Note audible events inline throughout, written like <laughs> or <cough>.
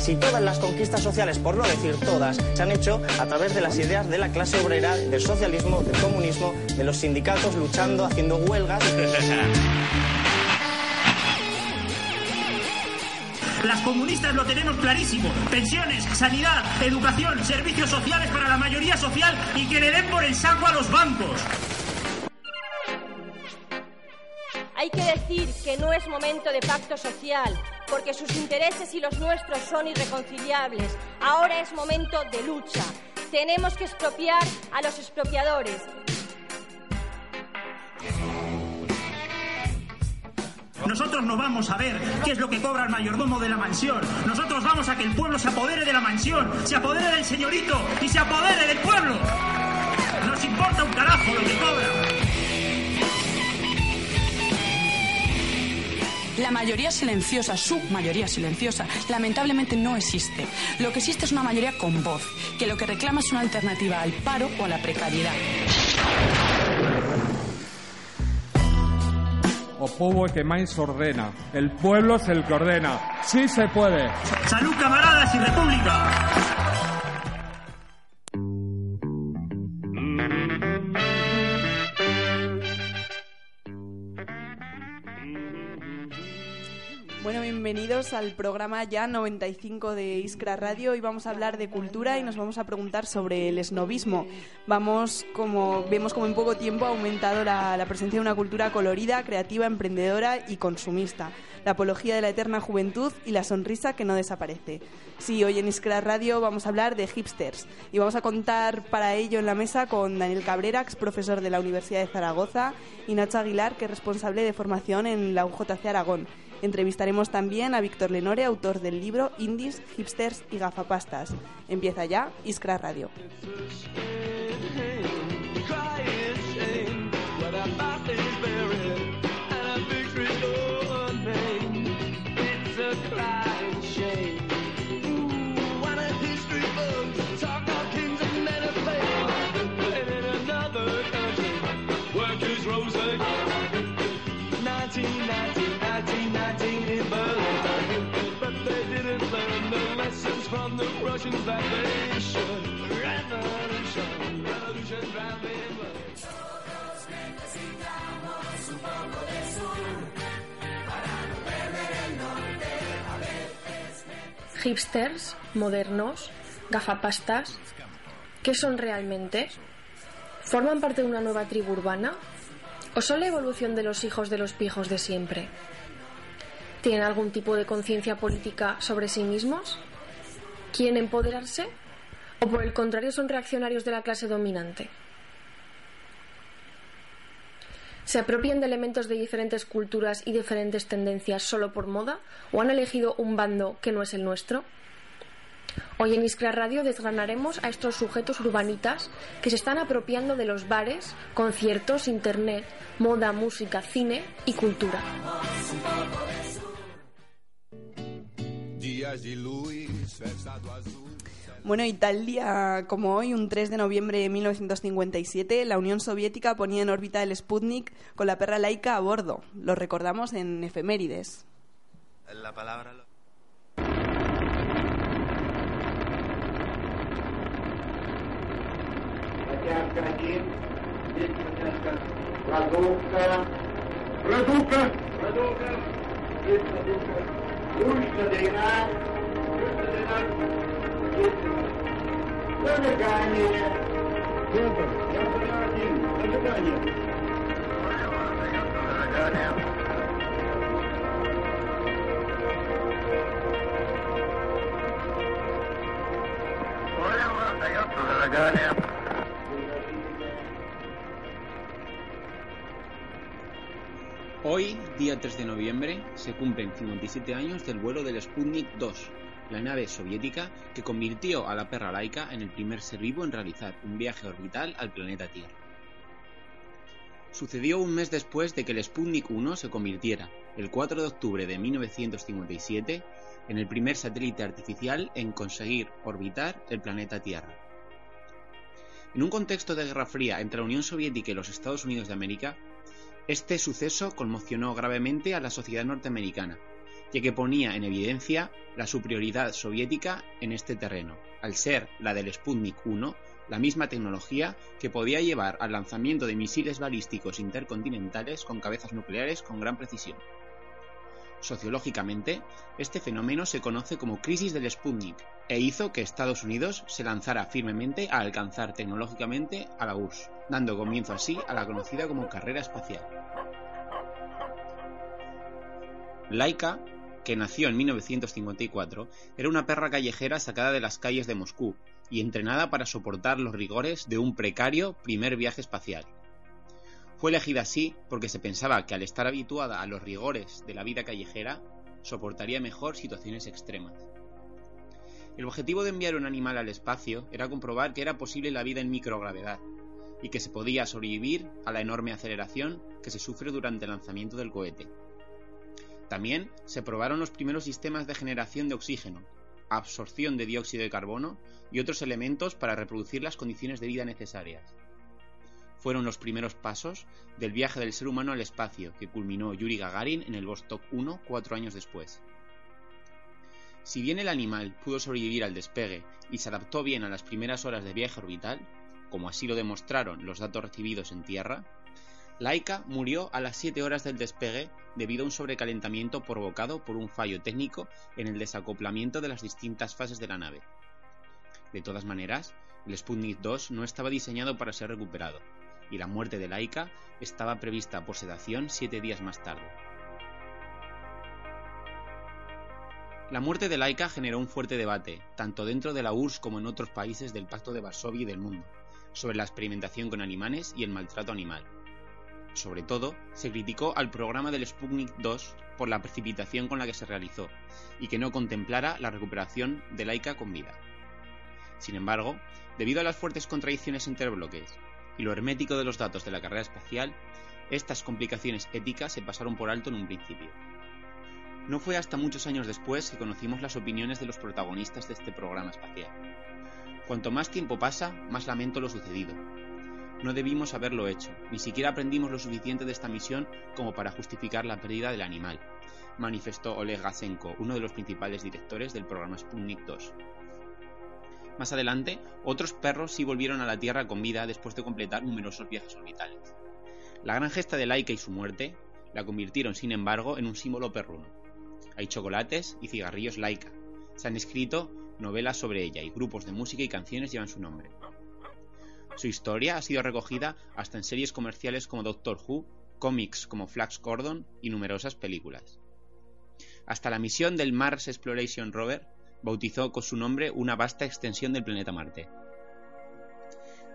Casi todas las conquistas sociales, por no decir todas, se han hecho a través de las ideas de la clase obrera, del socialismo, del comunismo, de los sindicatos luchando, haciendo huelgas. Las comunistas lo tenemos clarísimo. Pensiones, sanidad, educación, servicios sociales para la mayoría social y que le den por el saco a los bancos. Hay que decir que no es momento de pacto social, porque sus intereses y los nuestros son irreconciliables. Ahora es momento de lucha. Tenemos que expropiar a los expropiadores. Nosotros no vamos a ver qué es lo que cobra el mayordomo de la mansión. Nosotros vamos a que el pueblo se apodere de la mansión, se apodere del señorito y se apodere del pueblo. Nos importa un carajo lo que cobra. La mayoría silenciosa, su mayoría silenciosa, lamentablemente no existe. Lo que existe es una mayoría con voz, que lo que reclama es una alternativa al paro o a la precariedad. O pueblo que más ordena. El pueblo es el que ordena. Sí se puede. Salud, camaradas y república. Bueno, bienvenidos al programa ya 95 de Iskra Radio. Hoy vamos a hablar de cultura y nos vamos a preguntar sobre el esnovismo. Vamos, como vemos como en poco tiempo ha aumentado la, la presencia de una cultura colorida, creativa, emprendedora y consumista. La apología de la eterna juventud y la sonrisa que no desaparece. Sí, hoy en Iskra Radio vamos a hablar de hipsters y vamos a contar para ello en la mesa con Daniel Cabrera, ex profesor de la Universidad de Zaragoza, y Nacho Aguilar, que es responsable de formación en la UJC Aragón. Entrevistaremos también a Víctor Lenore, autor del libro Indies, Hipsters y Gafapastas. Empieza ya Iskra Radio. Hipsters, modernos, gafapastas, ¿qué son realmente? ¿Forman parte de una nueva tribu urbana? ¿O son la evolución de los hijos de los pijos de siempre? ¿Tienen algún tipo de conciencia política sobre sí mismos? ¿Quieren empoderarse? ¿O por el contrario son reaccionarios de la clase dominante? ¿Se apropian de elementos de diferentes culturas y diferentes tendencias solo por moda? ¿O han elegido un bando que no es el nuestro? Hoy en Iskra Radio desgranaremos a estos sujetos urbanitas que se están apropiando de los bares, conciertos, internet, moda, música, cine y cultura. Bueno, y tal día como hoy, un 3 de noviembre de 1957, la Unión Soviética ponía en órbita el Sputnik con la perra laica a bordo. Lo recordamos en efemérides. La palabra. продукта, продукта, есть продукта. Нужно дрена, нужно дрена, есть Зажигание. Центр, я понял один, зажигание. Зажигание. Понял, остается зажигание. Hoy, día 3 de noviembre, se cumplen 57 años del vuelo del Sputnik 2, la nave soviética que convirtió a la perra laica en el primer ser vivo en realizar un viaje orbital al planeta Tierra. Sucedió un mes después de que el Sputnik 1 se convirtiera, el 4 de octubre de 1957, en el primer satélite artificial en conseguir orbitar el planeta Tierra. En un contexto de guerra fría entre la Unión Soviética y los Estados Unidos de América, este suceso conmocionó gravemente a la sociedad norteamericana, ya que ponía en evidencia la superioridad soviética en este terreno, al ser la del Sputnik 1 la misma tecnología que podía llevar al lanzamiento de misiles balísticos intercontinentales con cabezas nucleares con gran precisión. Sociológicamente, este fenómeno se conoce como crisis del Sputnik e hizo que Estados Unidos se lanzara firmemente a alcanzar tecnológicamente a la URSS, dando comienzo así a la conocida como carrera espacial. Que nació en 1954, era una perra callejera sacada de las calles de Moscú y entrenada para soportar los rigores de un precario primer viaje espacial. Fue elegida así porque se pensaba que al estar habituada a los rigores de la vida callejera, soportaría mejor situaciones extremas. El objetivo de enviar un animal al espacio era comprobar que era posible la vida en microgravedad y que se podía sobrevivir a la enorme aceleración que se sufre durante el lanzamiento del cohete. También se probaron los primeros sistemas de generación de oxígeno, absorción de dióxido de carbono y otros elementos para reproducir las condiciones de vida necesarias. Fueron los primeros pasos del viaje del ser humano al espacio que culminó Yuri Gagarin en el Vostok 1 cuatro años después. Si bien el animal pudo sobrevivir al despegue y se adaptó bien a las primeras horas de viaje orbital, como así lo demostraron los datos recibidos en Tierra, Laika murió a las 7 horas del despegue debido a un sobrecalentamiento provocado por un fallo técnico en el desacoplamiento de las distintas fases de la nave. De todas maneras, el Sputnik 2 no estaba diseñado para ser recuperado, y la muerte de Laika estaba prevista por sedación siete días más tarde. La muerte de Laika generó un fuerte debate, tanto dentro de la URSS como en otros países del Pacto de Varsovia y del mundo, sobre la experimentación con animales y el maltrato animal. Sobre todo, se criticó al programa del Sputnik 2 por la precipitación con la que se realizó y que no contemplara la recuperación de Laika con vida. Sin embargo, debido a las fuertes contradicciones entre bloques y lo hermético de los datos de la carrera espacial, estas complicaciones éticas se pasaron por alto en un principio. No fue hasta muchos años después que conocimos las opiniones de los protagonistas de este programa espacial. Cuanto más tiempo pasa, más lamento lo sucedido, no debimos haberlo hecho, ni siquiera aprendimos lo suficiente de esta misión como para justificar la pérdida del animal, manifestó Oleg Gasenko, uno de los principales directores del programa Sputnik 2. Más adelante, otros perros sí volvieron a la Tierra con vida después de completar numerosos viajes orbitales. La gran gesta de Laika y su muerte la convirtieron, sin embargo, en un símbolo perruno. Hay chocolates y cigarrillos Laika. Se han escrito novelas sobre ella y grupos de música y canciones llevan su nombre. Su historia ha sido recogida hasta en series comerciales como Doctor Who, cómics como Flash Gordon y numerosas películas. Hasta la misión del Mars Exploration Rover bautizó con su nombre una vasta extensión del planeta Marte.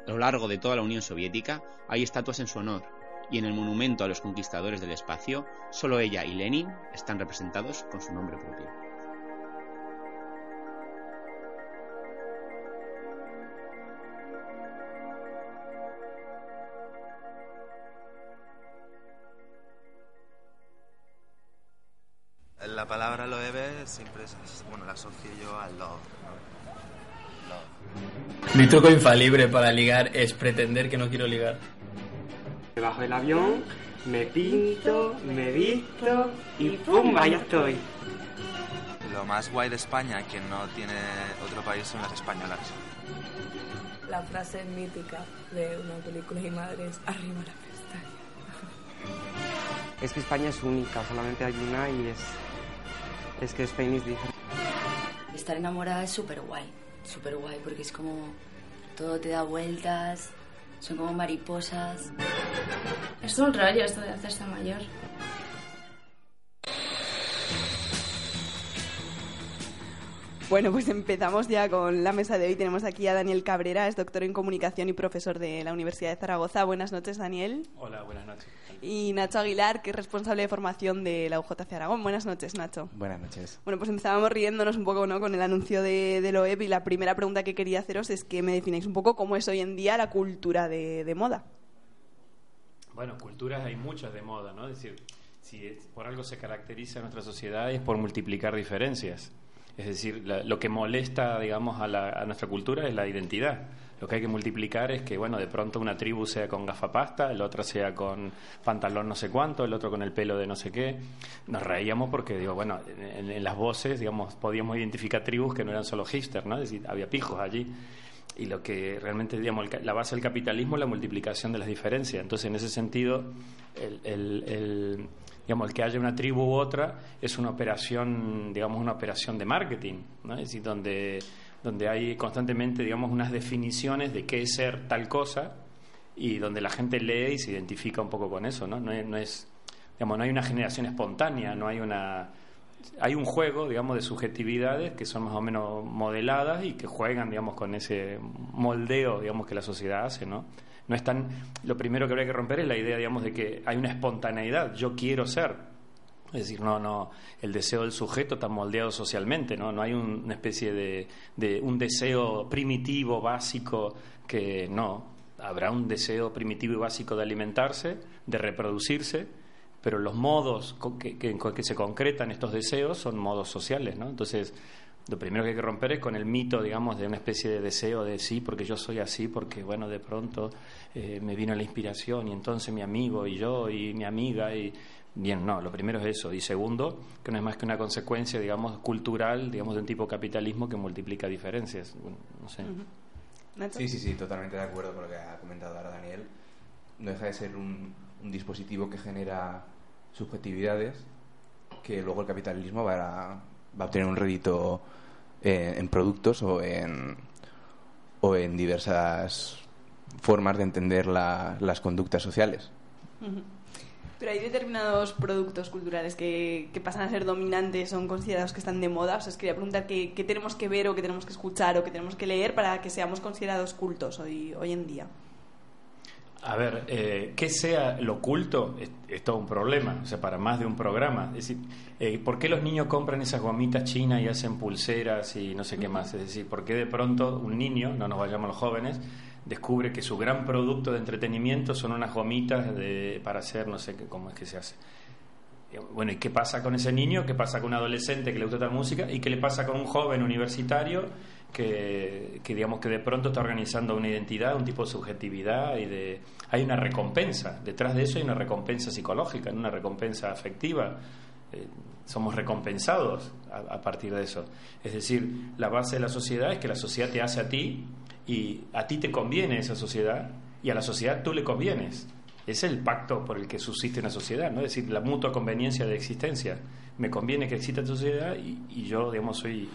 A lo largo de toda la Unión Soviética hay estatuas en su honor, y en el monumento a los conquistadores del espacio, solo ella y Lenin están representados con su nombre propio. La palabra loewe siempre es, bueno, la asocio yo al love. Love. Mi truco infalible para ligar es pretender que no quiero ligar. Me bajo del avión, me pinto, me visto y ¡pum! ya estoy. Lo más guay de España que no tiene otro país son las españolas. La frase mítica de una película y madre es arriba la pestaña. Es que España es única, solamente hay una y es. Es que Spain is different. Estar enamorada es súper guay, súper guay, porque es como. Todo te da vueltas, son como mariposas. Es un rollo esto de hacerse mayor. Bueno, pues empezamos ya con la mesa de hoy. Tenemos aquí a Daniel Cabrera, es doctor en comunicación y profesor de la Universidad de Zaragoza. Buenas noches, Daniel. Hola, buenas noches. Y Nacho Aguilar, que es responsable de formación de la UJC Aragón. Buenas noches, Nacho. Buenas noches. Bueno, pues empezábamos riéndonos un poco ¿no? con el anuncio de, de OEP y la primera pregunta que quería haceros es que me defináis un poco cómo es hoy en día la cultura de, de moda. Bueno, culturas hay muchas de moda, ¿no? Es decir, si es- por algo se caracteriza nuestra sociedad es por multiplicar diferencias. Es decir, la- lo que molesta, digamos, a, la- nuestra cultura es la identidad. Lo que hay que multiplicar es que, bueno, de pronto una tribu sea con gafapasta, el otro sea con pantalón no sé cuánto, el otro con el pelo de no sé qué. Nos reíamos porque, digo, bueno, en, las voces, digamos, podíamos identificar tribus que no eran solo hipsters, ¿no? Es decir, había pijos allí. Y lo que realmente, digamos, el la base del capitalismo es la multiplicación de las diferencias. Entonces, en ese sentido, el- el- digamos, el que haya una tribu u otra es una operación, digamos, una operación de marketing, ¿no? Es decir, donde, donde hay constantemente, digamos, unas definiciones de qué es ser tal cosa y donde la gente lee y se identifica un poco con eso, ¿no? No es, no es, digamos, no hay una generación espontánea, no hay una hay un juego, digamos, de subjetividades que son más o menos modeladas y que juegan, digamos, con ese moldeo, digamos, que la sociedad hace, ¿no? No es tan, lo primero que habría que romper es la idea, digamos, de que hay una espontaneidad, yo quiero ser. Es decir, no, no, el deseo del sujeto está moldeado socialmente, ¿no? No hay un- una especie de, de un deseo primitivo, básico, que no. Habrá un deseo primitivo y básico de alimentarse, de reproducirse, pero los modos co- que, con que se concretan estos deseos son modos sociales, ¿no? Entonces, lo primero que hay que romper es con el mito, digamos, de una especie de deseo de sí, porque yo soy así, porque, bueno, de pronto eh, me vino la inspiración y entonces mi amigo y yo y mi amiga y... Bien, no, lo primero es eso. Y segundo, que no es más que una consecuencia, digamos, cultural, digamos, de un tipo de capitalismo que multiplica diferencias. Bueno, no sé. Sí, sí, sí, totalmente de acuerdo con lo que ha comentado ahora Daniel. No deja de ser un, un dispositivo que genera subjetividades que luego el capitalismo va a, va a obtener un rédito eh, en productos o en, o en diversas formas de entender la- las conductas sociales. Pero hay determinados productos culturales que, que pasan a ser dominantes, son considerados que están de moda. O sea, os quería preguntar qué, qué tenemos que ver o qué tenemos que escuchar o qué tenemos que leer para que seamos considerados cultos hoy, hoy en día. A ver, eh, que sea lo oculto es, es todo un problema, o sea, para más de un programa. Es decir, eh, ¿por qué los niños compran esas gomitas chinas y hacen pulseras y no sé qué más? Es decir, ¿por qué de pronto un niño, no nos vayamos los jóvenes, descubre que su gran producto de entretenimiento son unas gomitas de, para hacer, no sé qué, cómo es que se hace? Eh, Bueno, ¿y qué pasa con ese niño? ¿Qué pasa con un adolescente que le gusta tal música? ¿Y qué le pasa con un joven universitario que, que digamos que de pronto está organizando una identidad, un tipo de subjetividad y de hay una recompensa detrás de eso hay una recompensa psicológica, una recompensa afectiva. Eh, somos recompensados a, a partir de eso. Es decir, la base de la sociedad es que la sociedad te hace a ti y a ti te conviene esa sociedad y a la sociedad tú le convienes. Es el pacto por el que subsiste una sociedad, ¿no? Es decir, la mutua conveniencia de existencia. Me conviene que exista esta sociedad y, y yo, digamos, soy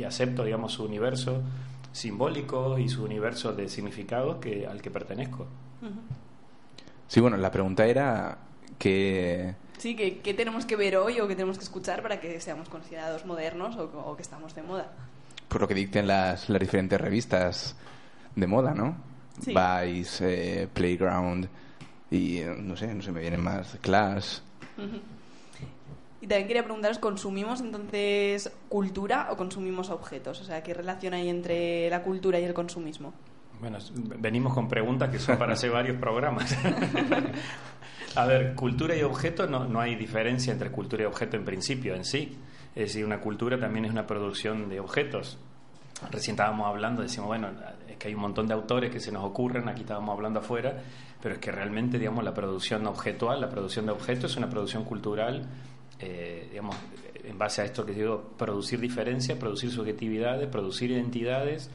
y acepto, digamos, su universo simbólico y su universo de significados que, al que pertenezco. Sí, bueno, la pregunta era que... Sí, ¿qué, qué tenemos que ver hoy o qué tenemos que escuchar para que seamos considerados modernos o, o que estamos de moda? por lo que dicten las, las diferentes revistas de moda, ¿no? Sí. Vice, eh, Playground y eh, no sé, no se me vienen más, Clash. Ujú. Y también quería preguntaros, ¿consumimos entonces cultura o consumimos objetos? O sea, ¿qué relación hay entre la cultura y el consumismo? Bueno, venimos con preguntas que son para hacer varios programas. <laughs> A ver, cultura y objeto no, no hay diferencia entre cultura y objeto en principio, en sí. Es decir, una cultura también es una producción de objetos. Recién estábamos hablando, decimos, bueno, es que hay un montón de autores que se nos ocurren, aquí estábamos hablando afuera, pero es que realmente, digamos, la producción objetual, la producción de objetos es una producción cultural, eh, digamos, en base a esto que digo, producir diferencias, producir subjetividades, producir identidades,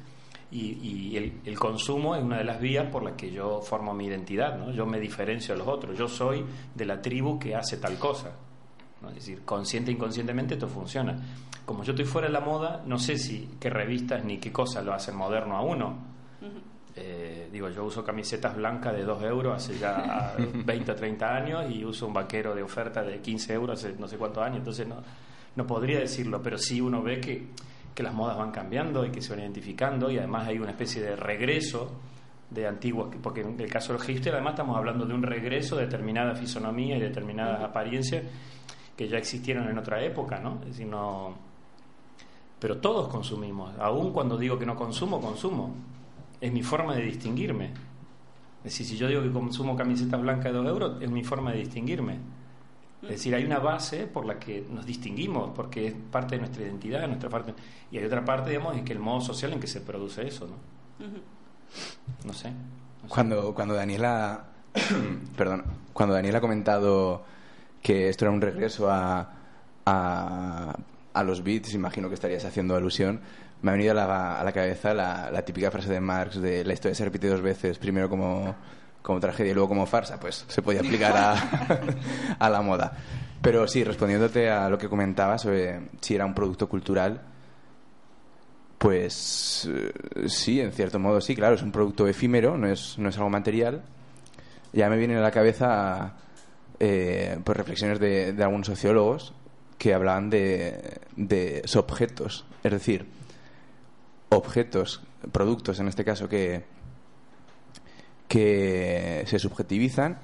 y, y el, el consumo es una de las vías por las que yo formo mi identidad, ¿no? Yo me diferencio de los otros, yo soy de la tribu que hace tal cosa. ¿no? Es decir, consciente e inconscientemente esto funciona. Como yo estoy fuera de la moda, no sé si qué revistas ni qué cosas lo hacen moderno a uno. Eh, digo, yo uso camisetas blancas de 2 euros hace ya 20 o 30 años y uso un vaquero de oferta de 15 euros hace no sé cuántos años, entonces no, no podría decirlo, pero sí uno ve que, que las modas van cambiando y que se van identificando y además hay una especie de regreso de antiguos, porque en el caso del hipster además estamos hablando de un regreso de determinada fisonomía y determinadas apariencias que ya existieron en otra época, ¿no? Es decir, no... Pero todos consumimos, aún cuando digo que no consumo, consumo. Es mi forma de distinguirme. Es decir, si yo digo que consumo camisetas blancas de 2 euros, es mi forma de distinguirme. Es decir, hay una base por la que nos distinguimos, porque es parte de nuestra identidad, nuestra parte. Y hay otra parte, digamos, es que el modo social en que se produce eso, ¿no? No sé. Cuando, cuando Daniela. <coughs> perdón. Cuando Daniela ha comentado que esto era un regreso a, a, a los beats, imagino que estarías haciendo alusión. Me ha venido a la, a la cabeza la, la típica frase de Marx de la historia se repite dos veces, primero como, como tragedia y luego como farsa, pues se podía aplicar a, <laughs> a la moda. Pero sí, respondiéndote a lo que comentabas sobre si era un producto cultural, pues eh, sí, en cierto modo sí, claro, es un producto efímero, no es, no es algo material. Ya me vienen a la cabeza eh, pues reflexiones de, de algunos sociólogos que hablaban de, de objetos, es decir, objetos, productos en este caso, que, que se subjetivizan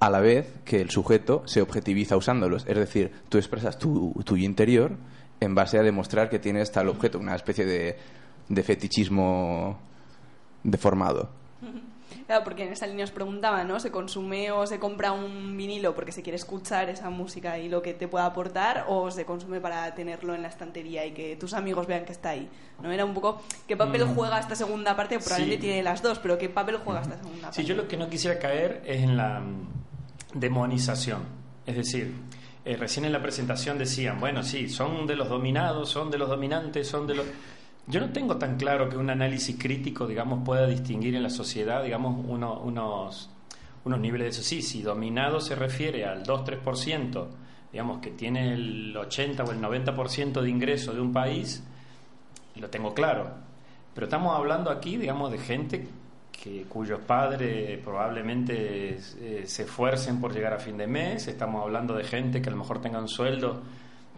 a la vez que el sujeto se objetiviza usándolos. Es decir, tú expresas tu, tu interior en base a demostrar que tienes tal objeto, una especie de, de fetichismo deformado. <laughs> Claro, porque en esa línea os preguntaba, ¿no? ¿Se consume o se compra un vinilo porque se quiere escuchar esa música y lo que te pueda aportar o se consume para tenerlo en la estantería y que tus amigos vean que está ahí? ¿No? Era un poco qué papel Mm. juega esta segunda parte, probablemente Sí. tiene las dos, pero qué papel juega esta segunda parte. Sí, yo lo que no quisiera caer es en la mm, demonización. Es decir, eh, recién en la presentación decían, bueno, sí, son de los dominados, son de los dominantes, son de los... Yo no tengo tan claro que un análisis crítico, digamos, pueda distinguir en la sociedad, digamos, uno- unos, unos niveles de eso. Sí, si dominado se refiere al 2-3%, digamos, que tiene el 80 o el 90% de ingreso de un país, lo tengo claro. Pero estamos hablando aquí, digamos, de gente que, cuyos padres probablemente eh, se esfuercen por llegar a fin de mes. Estamos hablando de gente que a lo mejor tenga un sueldo,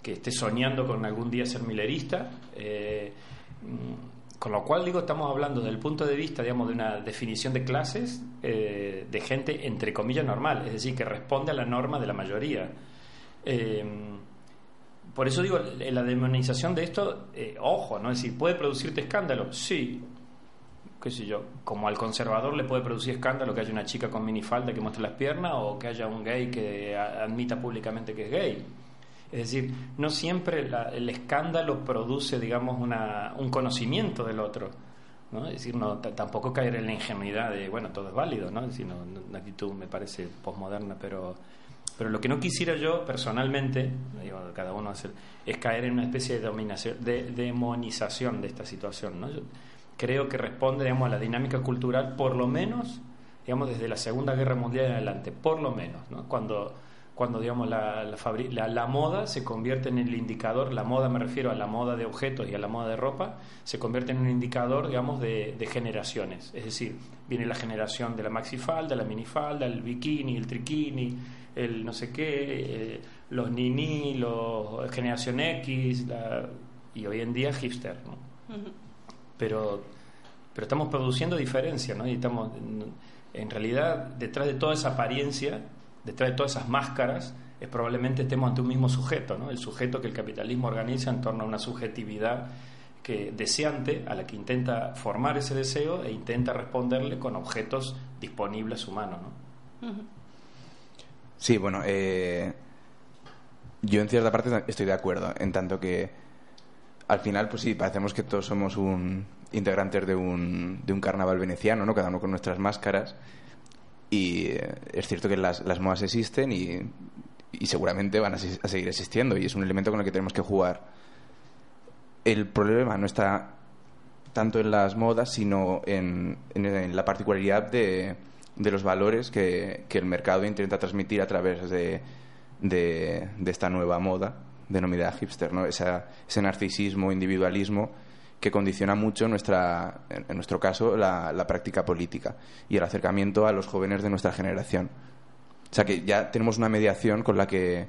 que esté soñando con algún día ser milerista. Eh, con lo cual, digo, estamos hablando desde el punto de vista, digamos, de una definición de clases eh, de gente, entre comillas, normal, es decir, que responde a la norma de la mayoría. Eh, por eso digo, la demonización de esto, eh, ojo, ¿no? Es decir, ¿puede producirte escándalo? Sí. qué sé yo, como al conservador le puede producir escándalo que haya una chica con minifalda que muestre las piernas o que haya un gay que admita públicamente que es gay. Es decir, no siempre el escándalo produce, digamos, un conocimiento del otro. ¿no? Es decir, no, tampoco caer en la ingenuidad de, bueno, todo es válido, ¿no? Es decir, una actitud me parece posmoderna, pero, pero lo que no quisiera yo personalmente, cada uno hace, es caer en una especie de, dominación, de demonización de esta situación, ¿no? Creo que responde, digamos, a la dinámica cultural, por lo menos, digamos, desde la Segunda Guerra Mundial en adelante, por lo menos, ¿no? Cuando cuando digamos la, la, fabri- la- la moda se convierte en el indicador, la moda me refiero a la moda de objetos y a la moda de ropa, se convierte en un indicador, digamos, de, de generaciones. Es decir, viene la generación de la maxifalda, la minifalda, el bikini, el triquini, el no sé qué, eh, los nini, los generación X, y hoy en día hipster, ¿no? pero, pero estamos produciendo diferencia, ¿no? Y estamos, en realidad, detrás de toda esa apariencia, detrás de todas esas máscaras, es probablemente estemos ante un mismo sujeto, ¿no? El sujeto que el capitalismo organiza en torno a una subjetividad que deseante a la que intenta formar ese deseo e intenta responderle con objetos disponibles a su mano, ¿no? Sí, bueno, eh, yo en cierta parte estoy de acuerdo, en tanto que al final, pues sí, parecemos que todos somos un integrantes de un, de un carnaval veneciano, ¿no? Cada uno con nuestras máscaras. Y eh, es cierto que las, las modas existen y, y seguramente van a, a seguir existiendo y es un elemento con el que tenemos que jugar. El problema no está tanto en las modas, sino en, en- en la particularidad de, de los valores que, que el mercado intenta transmitir a través de, de, de esta nueva moda denominada hipster, ¿no? Esa- ese narcisismo, individualismo que condiciona mucho nuestra, en nuestro caso, la, la práctica política y el acercamiento a los jóvenes de nuestra generación. O sea que ya tenemos una mediación con la que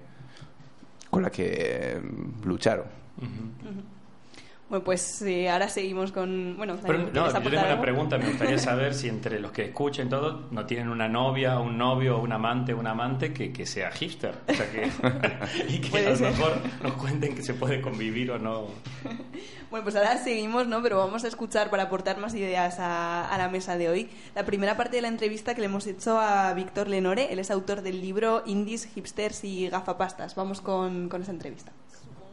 con la que eh, luchar. Bueno, pues eh, ahora seguimos con... Bueno, Pero, no, ¿quieres yo tengo una pregunta, me gustaría <laughs> saber si entre los que escuchen todo no tienen una novia, un novio, un amante, un amante que, que sea hipster. O sea que, <laughs> <laughs> y que a lo mejor nos cuenten que se puede convivir o no. Bueno, pues ahora seguimos, ¿no? Pero vamos a escuchar para aportar más ideas a, a la mesa de hoy. La primera parte de la entrevista que le hemos hecho a Víctor Lenore, él es autor del libro Indies, Hipsters y Gafapastas. Vamos con, con esa entrevista.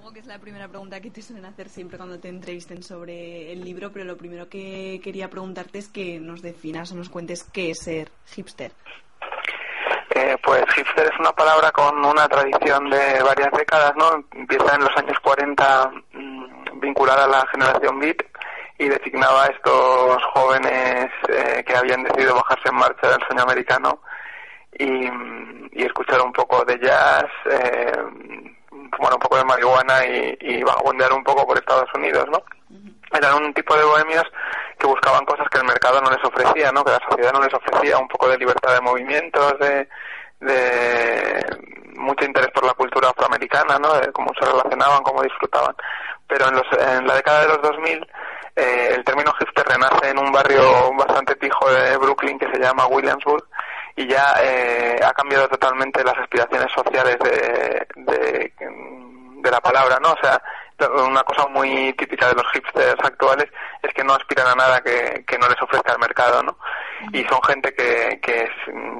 Supongo que es la primera pregunta que te suelen hacer siempre cuando te entrevisten sobre el libro, pero lo primero que quería preguntarte es que nos definas o nos cuentes qué es ser hipster. Eh, pues hipster es una palabra con una tradición de varias décadas, ¿no? Empieza en los años 40 mm, vinculada a la generación beat y designaba a estos jóvenes eh, que habían decidido bajarse en marcha del sueño americano y, mm, y escuchar un poco de jazz, eh, fumar un poco de marihuana y, y vagabundear un poco por Estados Unidos, ¿no? Eran un tipo de bohemios que buscaban cosas que el mercado no les ofrecía, ¿no? Que la sociedad no les ofrecía, un poco de libertad de movimientos, de, de mucho interés por la cultura afroamericana, ¿no? De cómo se relacionaban, cómo disfrutaban. Pero en, los, en la década de los 2000 eh, el término hipster renace en un barrio bastante pijo de Brooklyn que se llama Williamsburg y ya eh, ha cambiado totalmente las aspiraciones sociales de, de, la palabra, ¿no? O sea, una cosa muy típica de los hipsters actuales es que no aspiran a nada que, que no les ofrezca el mercado, ¿no? Y son gente que, que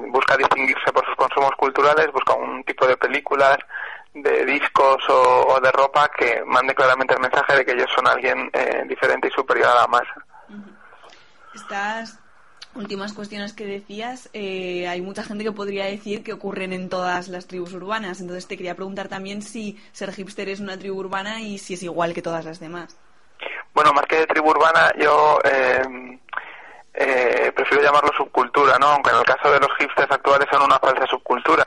busca distinguirse por sus consumos culturales, busca un tipo de películas, de discos o, o de ropa que mande claramente el mensaje de que ellos son alguien eh, diferente y superior a la masa. Estas últimas cuestiones que decías, eh, hay mucha gente que podría decir que ocurren en todas las tribus urbanas. Entonces te quería preguntar también si ser hipster es una tribu urbana y si es igual que todas las demás. Bueno, más que de tribu urbana, yo eh, eh, prefiero llamarlo subcultura, ¿no? Aunque en el caso de los hipsters actuales son una falsa subcultura.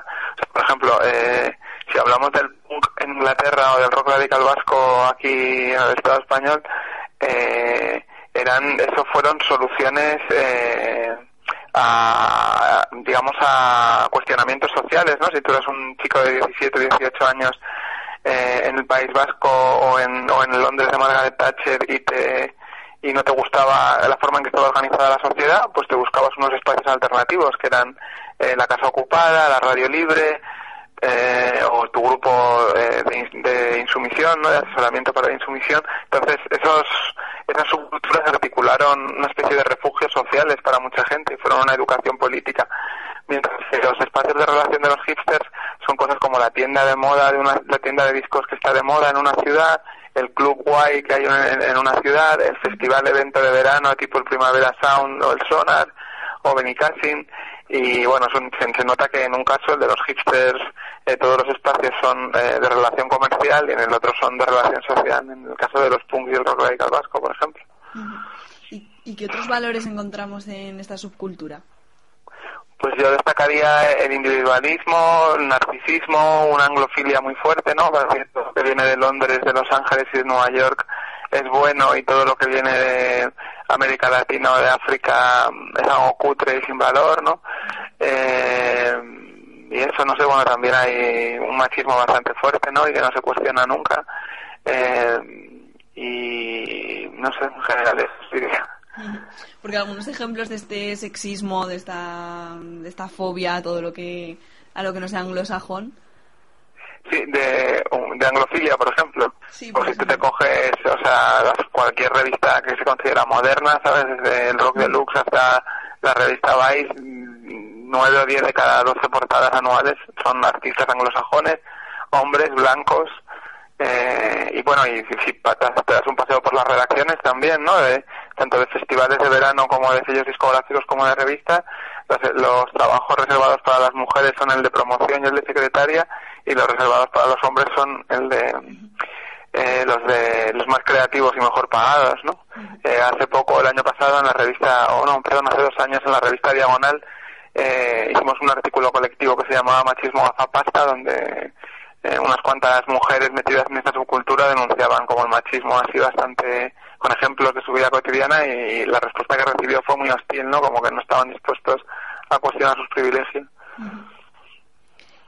Por ejemplo, eh, si hablamos del punk en Inglaterra o del rock radical vasco aquí en el Estado español, eh, eran, eso fueron soluciones eh, a, digamos, a cuestionamientos sociales, ¿no? Si tú eres un chico de 17, 18 años eh, en el País Vasco o en, o en Londres de Margaret Thatcher y te y no te gustaba la forma en que estaba organizada la sociedad, pues te buscabas unos espacios alternativos que eran eh, la casa ocupada, la radio libre eh, o tu grupo eh, de, de insumisión, ¿no? de asesoramiento para la insumisión. Entonces esos esas subculturas articularon una especie de refugios sociales para mucha gente y fueron una educación política. Mientras que los espacios de relación de los hipsters son cosas como la tienda de moda de una, la tienda de discos que está de moda en una ciudad, el club guay que hay en, una ciudad, el festival evento de verano tipo el Primavera Sound o el Sonar o Benicassin y bueno, son- se, se nota que en un caso el de los hipsters eh, todos los espacios son eh, de relación comercial y en el otro son de relación social, en el caso de los punks y el rock radical vasco, por ejemplo. ¿Y qué otros valores encontramos en esta subcultura? Pues yo destacaría el individualismo, el narcisismo, una anglofilia muy fuerte, ¿no? Todo lo que viene de Londres, de Los Ángeles y de Nueva York es bueno y todo lo que viene de América Latina o de África es algo cutre y sin valor, ¿no? Eh, y eso, no sé, bueno, también hay un machismo bastante fuerte, ¿no? Y que no se cuestiona nunca. Eh, y no sé, en general eso diría. <laughs> Porque algunos ejemplos de este sexismo, de esta, de esta fobia todo lo que a lo que no sea anglosajón. Sí, de, de anglofilia, por ejemplo. Sí, o si tú te coges, o sea, las- cualquier revista que se considera moderna, ¿sabes? Desde el Rock Deluxe hasta la revista Vice, mm, nueve o diez de cada doce portadas anuales son artistas anglosajones, hombres blancos, eh, y bueno, y si, si patas- te das un paseo por las redacciones también, ¿no? De, tanto de festivales de verano como de sellos discográficos como de revistas, los, los trabajos reservados para las mujeres son el de promoción y el de secretaria, y los reservados para los hombres son el de eh, los de los más creativos y mejor pagados, ¿no? Eh, hace poco, el año pasado, en la revista, o no, perdón, hace dos años en la revista Diagonal, eh, hicimos un artículo colectivo que se llamaba Machismo Gafapasta, donde eh, unas cuantas mujeres metidas en esta subcultura denunciaban como el machismo así bastante con ejemplos de su vida cotidiana y la respuesta que recibió fue muy hostil, ¿no? Como que no estaban dispuestos a cuestionar sus privilegios.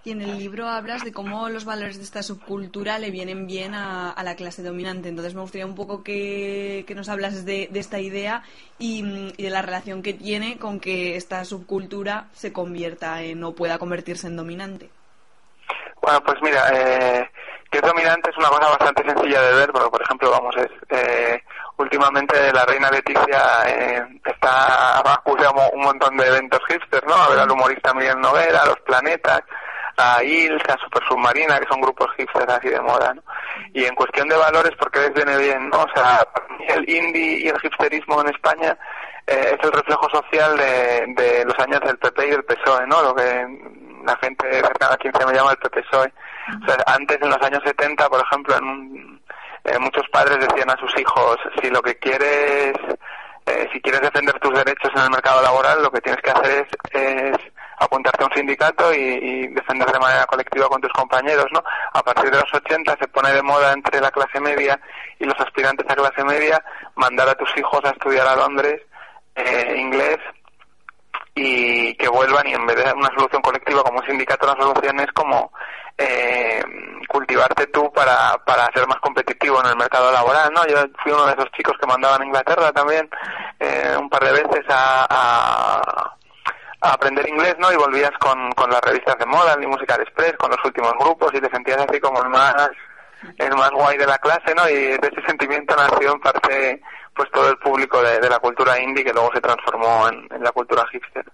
Y en el libro hablas de cómo los valores de esta subcultura le vienen bien a, a la clase dominante. Entonces me gustaría un poco que, que nos hablas de, de esta idea y, y de la relación que tiene con que esta subcultura se convierta en o pueda convertirse en dominante. Bueno, pues mira, eh, que es dominante es una cosa bastante sencilla de ver, porque por ejemplo, vamos, es, eh, últimamente la reina Leticia eh, está acusando un montón de eventos hipsters, ¿no? A ver al humorista Miguel Noguera, a los planetas, a Ilsa, Super Submarina, que son grupos hipsters así de moda, ¿no? Y en cuestión de valores, porque les viene bien, ¿no? O sea, el indie y el hipsterismo en España eh, es el reflejo social de, de los años del PP y del PSOE, ¿no? Lo que la gente cercana a quien se me llama el PP-PSOE. O sea, antes, en los años 70, por ejemplo, en un- eh, muchos padres decían a sus hijos, si lo que quieres, eh, si quieres defender tus derechos en el mercado laboral, lo que tienes que hacer es, es apuntarte a un sindicato y, y defender de manera colectiva con tus compañeros, ¿no? A partir de los 80 se pone de moda entre la clase media y los aspirantes a clase media mandar a tus hijos a estudiar a Londres eh, inglés y que vuelvan y en vez de una solución colectiva como un sindicato, la solución es como eh, cultivarte tú para, para ser más competitivo en el mercado laboral, ¿no? Yo fui uno de esos chicos que mandaban a Inglaterra también eh, un par de veces a, a, a aprender inglés, ¿no? Y volvías con, con las revistas de moda, el Musical Express, con los últimos grupos y te sentías así como el más el más guay de la clase, ¿no? Y de ese sentimiento nació en parte pues todo el público de, de la cultura indie que luego se transformó en, en la cultura hipster.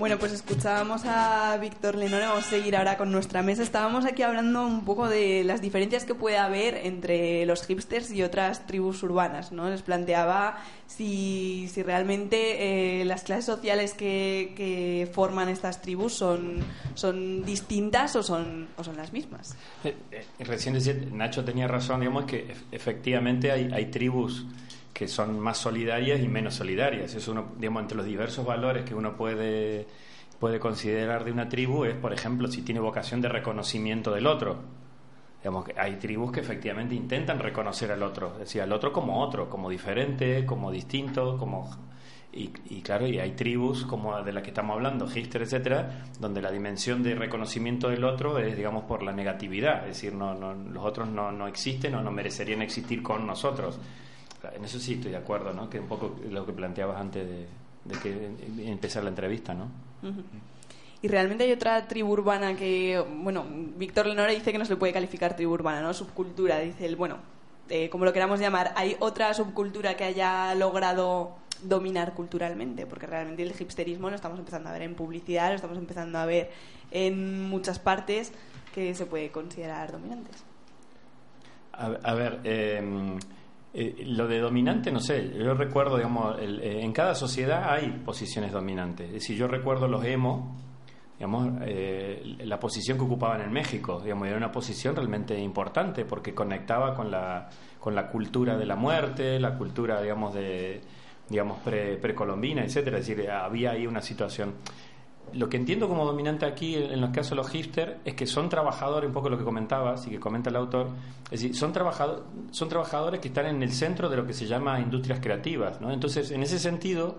Bueno, pues escuchábamos a Víctor Lenore, vamos a seguir ahora con nuestra mesa. Estábamos aquí hablando un poco de las diferencias que puede haber entre los hipsters y otras tribus urbanas, ¿no? Les planteaba si, si realmente eh, las clases sociales que, que forman estas tribus son, son distintas o son, o son las mismas. Eh, eh, Recién Nacho tenía razón, digamos que ef- efectivamente hay tribus que son más solidarias y menos solidarias. Es uno, digamos, entre los diversos valores que uno puede, puede considerar de una tribu es, por ejemplo, si tiene vocación de reconocimiento del otro. Digamos hay tribus que efectivamente intentan reconocer al otro, es decir, al otro como otro, como diferente, como distinto, como y, y claro, y hay tribus como de la que estamos hablando, Hister, etcétera, donde la dimensión de reconocimiento del otro es, digamos, por la negatividad, es decir, no, no, los otros no, no existen o no merecerían existir con nosotros. En eso sí estoy de acuerdo, ¿no? Que un poco lo que planteabas antes de, de que empezar la entrevista, ¿no? Y realmente hay otra tribu urbana que, bueno, Víctor Lenore dice que no se le puede calificar tribu urbana, ¿no? Subcultura, dice él, bueno, eh, como lo queramos llamar, ¿hay otra subcultura que haya logrado dominar culturalmente? Porque realmente el hipsterismo lo estamos empezando a ver en publicidad, lo estamos empezando a ver en muchas partes que se puede considerar dominantes. A, a ver, eh, eh, lo de dominante, no sé, yo recuerdo, digamos, el- eh, en cada sociedad hay posiciones dominantes. Es decir, yo recuerdo los emo, digamos, eh, la posición que ocupaban en México, digamos, era una posición realmente importante porque conectaba con la, con la cultura de la muerte, la cultura, digamos, de digamos pre, precolombina, etcétera. Es decir, había ahí una situación. Lo que entiendo como dominante aquí, en los casos de los hipster, es que son trabajadores, un poco lo que comentabas y que comenta el autor, es decir, son, trabajado- son trabajadores que están en el centro de lo que se llama industrias creativas, ¿no? Entonces, en ese sentido,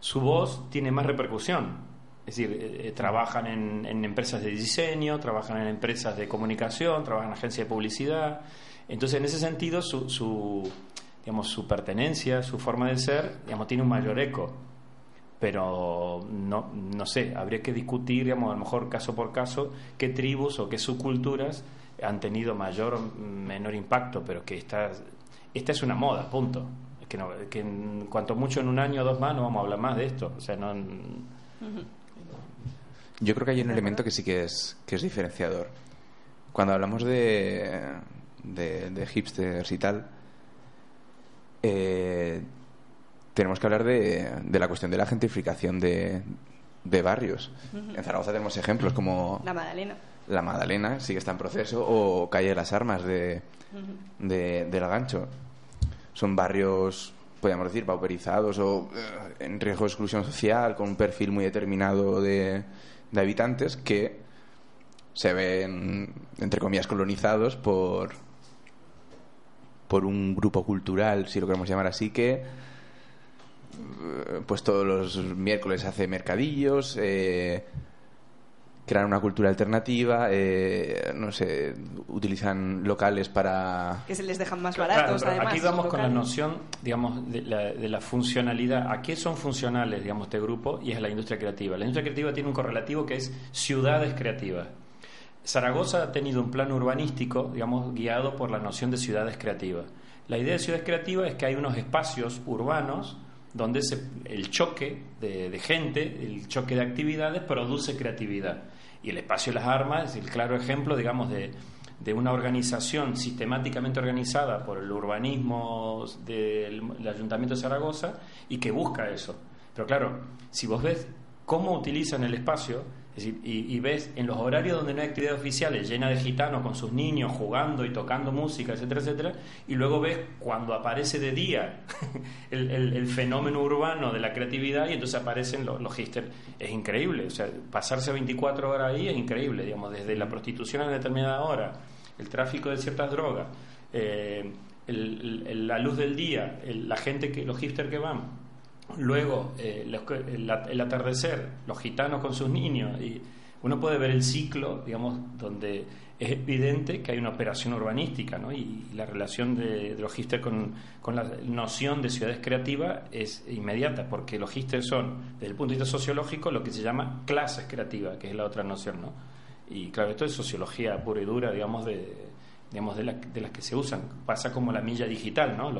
su voz tiene más repercusión. Es decir, eh, eh, trabajan en, en empresas de diseño, trabajan en empresas de comunicación, trabajan en agencias de publicidad. Entonces, en ese sentido, su, su, digamos, su pertenencia, su forma de ser, digamos, tiene un mayor eco pero no, no sé, habría que discutir, digamos, a lo mejor caso por caso, qué tribus o qué subculturas han tenido mayor o menor impacto, pero que esta, esta es una moda, punto. Es que, no, que en cuanto mucho en un año o dos más no vamos a hablar más de esto. O sea, no, Yo creo que hay un elemento que sí que es, que es diferenciador. Cuando hablamos de, de, de hipsters y tal, eh, tenemos que hablar de, de la cuestión de la gentrificación de, de barrios. En Zaragoza tenemos ejemplos como La Madalena. La Madalena, sí que está en proceso, o Calle de las Armas de, Ujú. de, del Gancho. Son barrios, podríamos decir, pauperizados o eh, en riesgo de exclusión social, con un perfil muy determinado de, de habitantes que se ven, entre comillas, colonizados por, por un grupo cultural, si lo queremos llamar así, que pues todos los miércoles hace mercadillos, eh, crean una cultura alternativa, eh, no sé, utilizan locales para... Que se les dejan más baratos, además. aquí vamos con la noción, digamos, de la, de la funcionalidad. ¿A qué son funcionales, digamos, este grupo? Y es la industria creativa. La industria creativa tiene un correlativo que es ciudades creativas. Zaragoza ha tenido un plan urbanístico, digamos, guiado por la noción de ciudades creativas. La idea de ciudades creativas es que hay unos espacios urbanos donde se- el choque de, de gente, el choque de actividades produce creatividad. Y el espacio de las armas es el claro ejemplo, digamos, de, de una organización sistemáticamente organizada por el urbanismo del el Ayuntamiento de Zaragoza y que busca eso. Pero claro, si vos ves cómo utilizan el espacio, y, y ves en los horarios donde no hay actividades oficiales, llena de gitanos con sus niños jugando y tocando música, etcétera, etcétera, y luego ves cuando aparece de día <laughs> el, el- fenómeno urbano de la creatividad y entonces aparecen los, los. Es increíble, o sea, pasarse 24 horas ahí es increíble, digamos, desde la prostitución a determinada hora, el tráfico de ciertas drogas, eh, el- la luz del día, la gente que, los hipsters que van, Luego, eh, los el, el atardecer, los gitanos con sus niños, y uno puede ver el ciclo, digamos, donde es evidente que hay una operación urbanística, ¿no? Y, la relación de, de los hipsters con, con la noción de ciudades creativas es inmediata, porque los hipsters son, desde el punto de vista sociológico, lo que se llama clases creativas, que es la otra noción, ¿no? Y claro, esto es sociología pura y dura, digamos, de, digamos de, la- de las que se usan. Pasa como la milla digital, ¿no?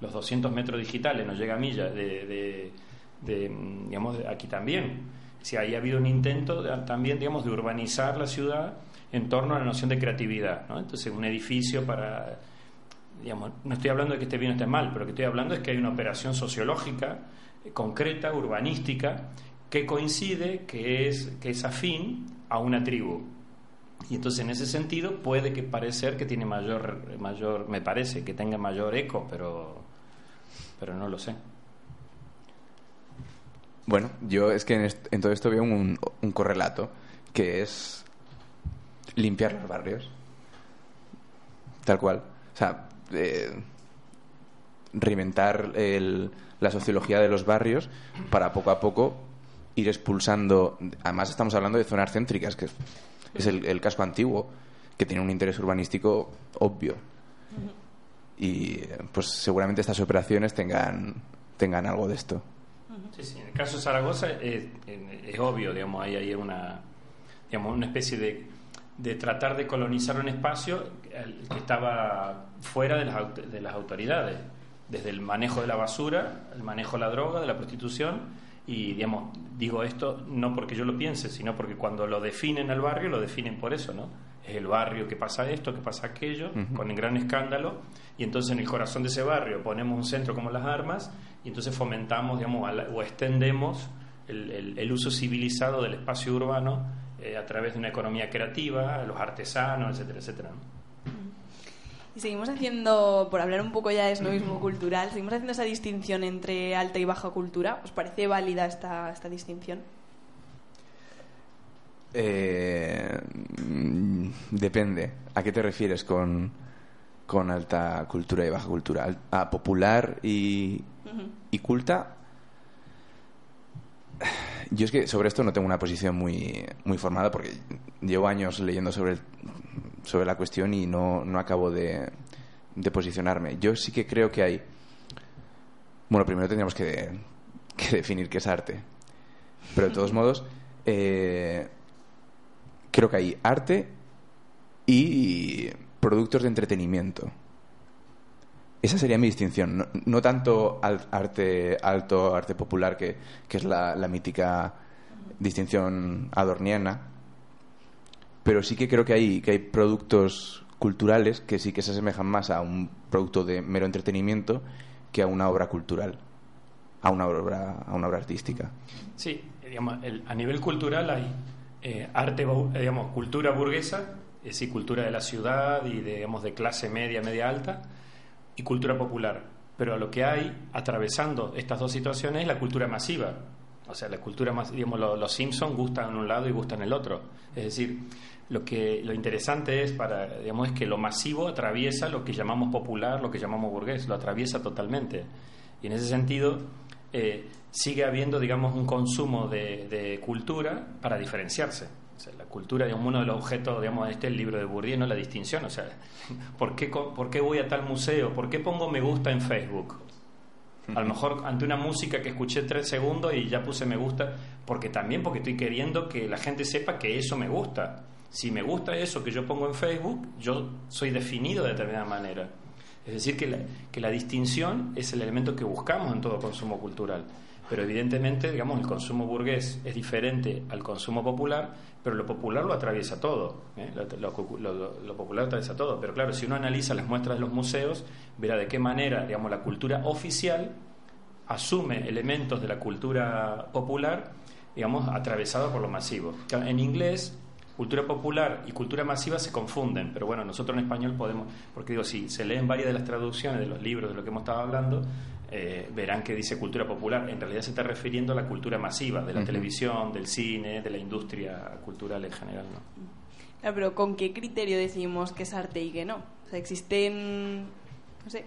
Los 200 metros digitales, no llega a milla, de, de- de, digamos, aquí también. Si ahí ha habido un intento también, digamos, de urbanizar la ciudad en torno a la noción de creatividad, ¿no? Entonces, un edificio para, digamos, no estoy hablando de que esté bien o esté mal, pero lo que estoy hablando es que hay una operación sociológica, eh, concreta, urbanística, que coincide, que es, que es afín a una tribu. Y entonces en ese sentido puede que parecer que tiene mayor, mayor, me parece que tenga mayor eco, pero, pero no lo sé. Bueno, yo es que en, est- en todo esto veo un, un correlato, que es limpiar los barrios. Tal cual. O sea, eh, reinventar el- la sociología de los barrios para poco a poco ir expulsando. Además, estamos hablando de zonas céntricas, que es, el, el casco antiguo, que tiene un interés urbanístico obvio. Y eh, pues seguramente estas operaciones tengan, tengan algo de esto. Sí, sí, en el caso de Zaragoza es, es obvio, digamos, ahí hay una, digamos, una especie de, de tratar de colonizar un espacio que estaba fuera de las, de las autoridades, desde el manejo de la basura, el manejo de la droga, de la prostitución, y digamos, digo esto no porque yo lo piense, sino porque cuando lo definen al barrio, lo definen por eso, ¿no? Es el barrio que pasa esto, que pasa aquello, Ujú. con el gran escándalo, y entonces en el corazón de ese barrio ponemos un centro como las armas, y entonces fomentamos, digamos, la- o extendemos el, el- el uso civilizado del espacio urbano eh, a través de una economía creativa, los artesanos, etcétera, etcétera. ¿no? Y seguimos haciendo, por hablar un poco ya de esnovismo cultural, seguimos haciendo esa distinción entre alta y baja cultura. ¿Os parece válida esta, esta distinción? Eh, mm, depende. ¿A qué te refieres con, con alta cultura y baja cultura? ¿A popular y, y culta? Yo es que sobre esto no tengo una posición muy, muy formada porque llevo años leyendo sobre, el- sobre la cuestión y no, no acabo de, de posicionarme. Yo sí que creo que hay... Bueno, primero tendríamos que, que definir qué es arte. Pero de todos <laughs> modos, eh, creo que hay arte y productos de entretenimiento. Esa sería mi distinción. No, no tanto al- arte alto, arte popular, que, que es la, la mítica distinción adorniana, pero sí que creo que hay, que hay productos culturales que sí que se asemejan más a un producto de mero entretenimiento que a una obra cultural, a una obra, a una obra artística. Sí, digamos, el- a nivel cultural hay eh, arte, digamos, cultura burguesa, es decir, cultura de la ciudad y de, digamos, de clase media, media alta, y cultura popular. Pero lo que hay, atravesando estas dos situaciones, es la cultura masiva. O sea, la cultura más, digamos, lo- los Simpsons gustan en un lado y gustan en el otro. Es decir, lo que lo interesante es para, digamos, es que lo masivo atraviesa lo que llamamos popular, lo que llamamos burgués, lo atraviesa totalmente. Y en ese sentido, eh, sigue habiendo, digamos, un consumo de cultura para diferenciarse. La cultura, digamos, uno de los objetos, digamos, de este el libro de Bourdieu, ¿no? La distinción. O sea, <laughs> ¿por qué, ¿por qué voy a tal museo? ¿Por qué pongo me gusta en Facebook? A lo mejor ante una música que escuché tres segundos y ya puse me gusta, porque también porque estoy queriendo que la gente sepa que eso me gusta. Si me gusta eso que yo pongo en Facebook, yo soy definido de determinada manera. Es decir, que la, que la distinción es el elemento que buscamos en todo consumo cultural. Pero evidentemente, digamos, el consumo burgués es diferente al consumo popular, pero lo popular lo atraviesa todo. ¿eh? Lo, lo- lo- popular atraviesa todo. Pero claro, si uno analiza las muestras de los museos, verá de qué manera, digamos, la cultura oficial asume elementos de la cultura popular, digamos, atravesado por lo masivo. En inglés, cultura popular y cultura masiva se confunden, pero bueno, nosotros en español podemos, porque digo, si se leen varias de las traducciones de los libros de lo que hemos estado hablando, eh, verán que dice cultura popular. En realidad se está refiriendo a la cultura masiva, de la televisión, del cine, de la industria cultural en general, ¿no? Claro, pero ¿con qué criterio decimos que es arte y que no? O sea, existen, no sé,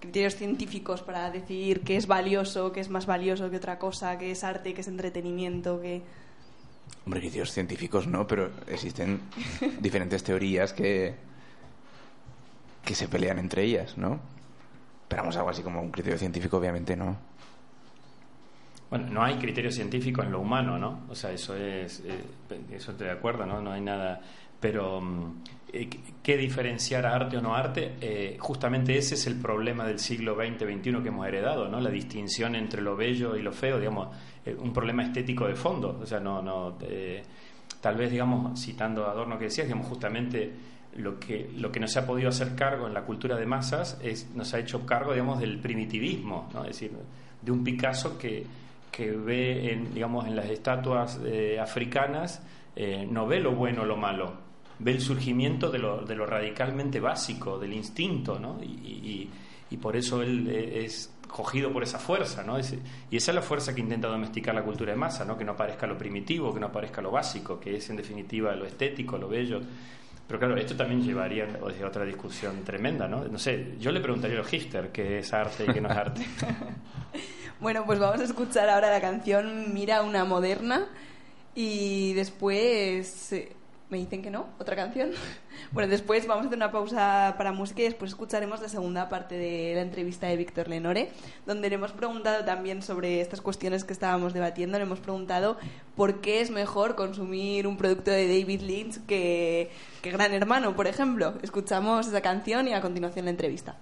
criterios científicos para decir que es valioso, que es más valioso que otra cosa, que es arte, que es entretenimiento, que... Hombre, criterios científicos no, pero existen <laughs> diferentes teorías que, que se pelean entre ellas, ¿no? Pero vamos, algo así como un criterio científico, obviamente no. Bueno, no hay criterio científico en lo humano, ¿no? O sea, eso es, eh, eso estoy de acuerdo, ¿no? No hay nada. Pero, mm, eh, ¿qué diferenciar arte o no arte? Eh, justamente ese es el problema del siglo XX-XXI que hemos heredado, ¿no? La distinción entre lo bello y lo feo, digamos, un problema estético de fondo. O sea, no, no, tal vez, digamos, citando a Adorno que decías, digamos, justamente lo que, lo que no se ha podido hacer cargo en la cultura de masas es, nos ha hecho cargo, digamos, del primitivismo, ¿no? Decir, de un Picasso que, que ve, en, digamos, en las estatuas eh, africanas, eh, no ve lo bueno o lo malo, ve el surgimiento de lo, de lo radicalmente básico, del instinto, ¿no? Y, y- y por eso él eh, es cogido por esa fuerza, ¿no? Y esa es la fuerza que intenta domesticar la cultura de masa, ¿no? Que no aparezca lo primitivo, que no aparezca lo básico, que es en definitiva lo estético, lo bello. Pero claro, esto también llevaría a otra discusión tremenda, ¿no? No sé, yo le preguntaría a los hipster qué es arte y qué no es arte. <laughs> Bueno, pues vamos a escuchar ahora la canción Mira una moderna y después... ¿Me dicen que no? ¿Otra canción? <laughs> Bueno, después vamos a hacer una pausa para música y después escucharemos la segunda parte de la entrevista de Víctor Lenore, donde le hemos preguntado también sobre estas cuestiones que estábamos debatiendo. Le hemos preguntado por qué es mejor consumir un producto de David Lynch que, que Gran Hermano, por ejemplo. Escuchamos esa canción y a continuación la entrevista.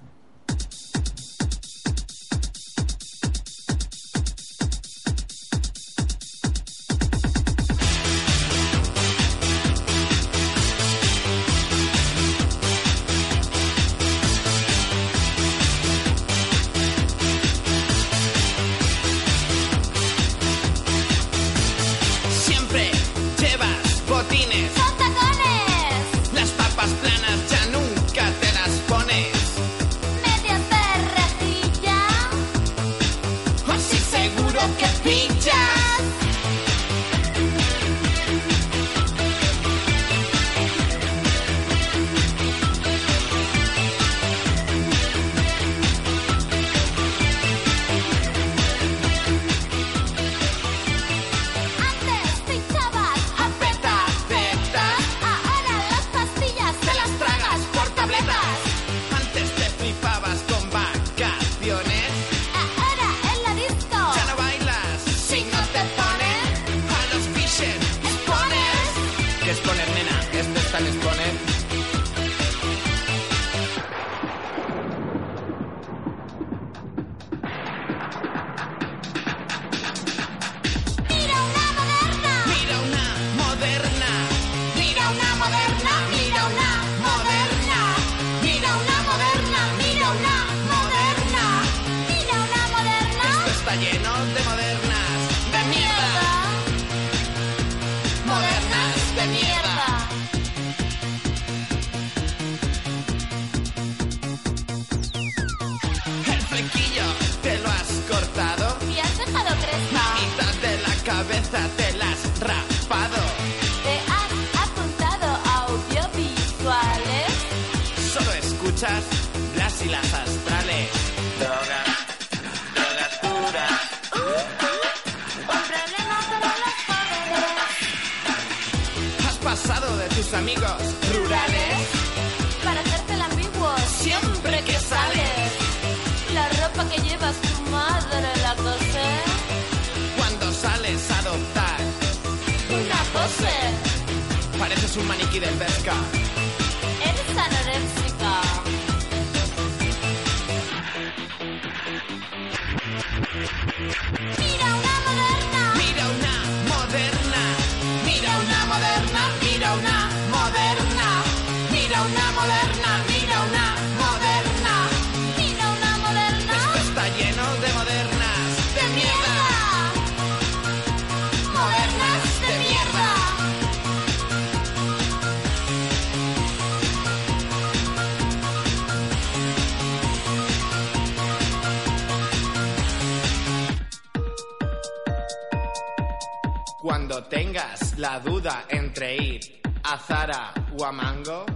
La duda entre ir a Zara o a Mango,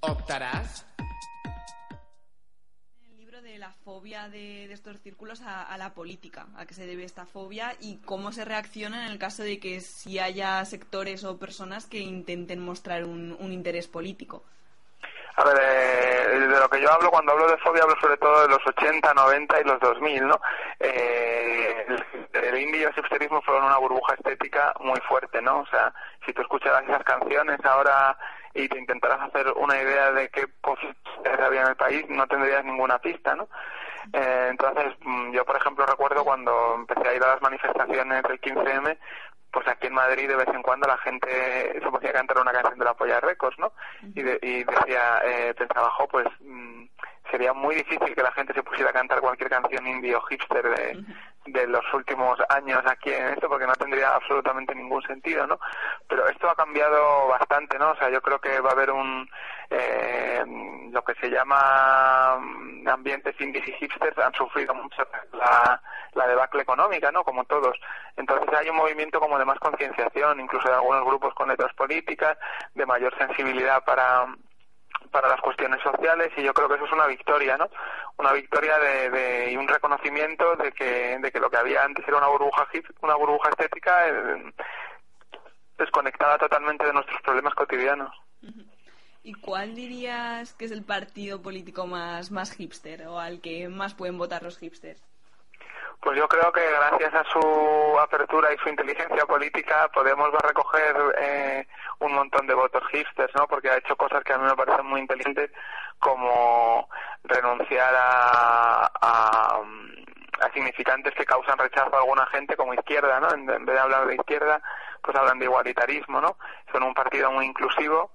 optarás. el libro de la fobia de, estos círculos a, a la política, a qué se debe esta fobia y cómo se reacciona en el caso de que si haya sectores o personas que intenten mostrar un, un interés político. A ver, eh, de lo que yo hablo, cuando hablo de fobia, hablo sobre todo de los 80, 90 y los 2000, ¿no? Eh, el, indie y el hipsterismo fueron una burbuja estética muy fuerte, ¿no? O sea, si tú escucharas esas canciones ahora y te intentaras hacer una idea de qué posibilidades había en el país, no tendrías ninguna pista, ¿no? Eh, entonces, mm, yo, por ejemplo, recuerdo cuando empecé a ir a las manifestaciones del 15M, pues aquí en Madrid de vez en cuando la gente se ponía a cantar una canción de la Polla Records, ¿no? Y, de- y decía, eh, pensaba, jo, pues mm, sería muy difícil que la gente se pusiera a cantar cualquier canción indie o hipster de, de los últimos años aquí en esto, porque no tendría absolutamente ningún sentido, ¿no? Pero esto ha cambiado bastante, ¿no? O sea, yo creo que va a haber un, eh, lo que se llama mm, ambientes indies y hipsters han sufrido mucho la, debacle económica, ¿no? Como todos. Entonces hay un movimiento como de más concienciación, incluso de algunos grupos con letras políticas, de mayor sensibilidad para para las cuestiones sociales y yo creo que eso es una victoria, ¿no? Una victoria de, de- y un reconocimiento de que, de que lo que había antes era una burbuja una burbuja estética eh, desconectada totalmente de nuestros problemas cotidianos. ¿Y cuál dirías que es el partido político más, más hipster o al que más pueden votar los hipsters? Pues yo creo que gracias a su apertura y su inteligencia política podemos recoger eh, un montón de votos hipsters, ¿no? Porque ha hecho cosas que a mí me parecen muy inteligentes, como renunciar a, a, significantes que causan rechazo a alguna gente, como izquierda, ¿no? En, en vez de hablar de izquierda, pues hablan de igualitarismo, ¿no? Son un partido muy inclusivo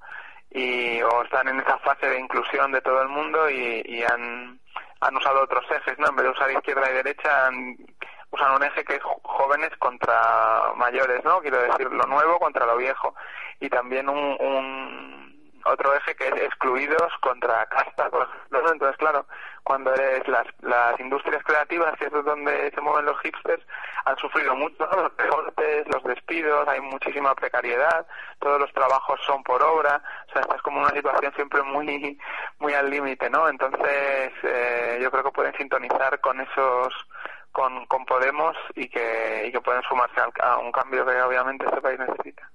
y o están en esa fase de inclusión de todo el mundo y, y han han usado otros ejes, ¿no? En vez de usar izquierda y derecha, han, usan un eje que es jóvenes contra mayores, ¿no? Quiero decir, lo nuevo contra lo viejo. Y también un, un otro eje que es excluidos contra casta, por ejemplo, ¿no? Entonces, claro, cuando eres las, las industrias creativas, que es donde se mueven los hipsters, han sufrido mucho. Los recortes, los despidos, hay muchísima precariedad, todos los trabajos son por obra, o sea, estás como una situación siempre muy, muy al límite, ¿no? Entonces, eh, yo creo que pueden sintonizar con esos, con, con Podemos y que, y que pueden sumarse al- a un cambio que obviamente este país necesita.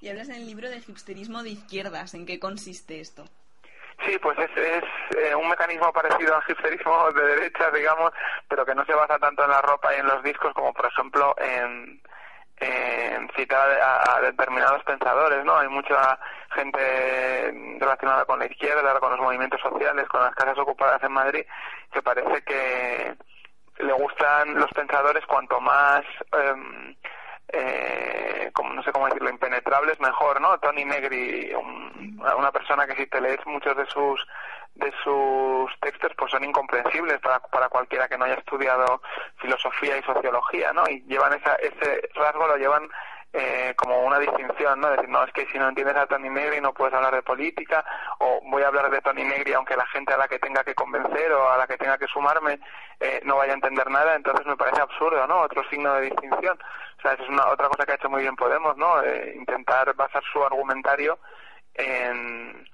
Y hablas en el libro del hipsterismo de izquierdas. ¿En qué consiste esto? Sí, pues es, es eh, un mecanismo parecido al hipsterismo de derecha, digamos, pero que no se basa tanto en la ropa y en los discos como, por ejemplo, en, en citar a, a determinados pensadores, ¿no? Hay mucha gente relacionada con la izquierda, con los movimientos sociales, con las casas ocupadas en Madrid, que parece que le gustan los pensadores cuanto más... em, eh, como no sé cómo decirlo, impenetrables mejor, ¿no? Tony Negri, un- una persona que si te lees muchos de sus de sus textos pues son incomprensibles para, para cualquiera que no haya estudiado filosofía y sociología, ¿no? Y llevan esa, ese rasgo lo llevan eh, como una distinción, ¿no? Decir, no, es que si no entiendes a Tony Negri no puedes hablar de política, o voy a hablar de Tony Negri aunque la gente a la que tenga que convencer o a la que tenga que sumarme eh, no vaya a entender nada, entonces me parece absurdo, ¿no? Otro signo de distinción. O sea, esa es una, otra cosa que ha hecho muy bien Podemos, ¿no? Eh, intentar basar su argumentario en,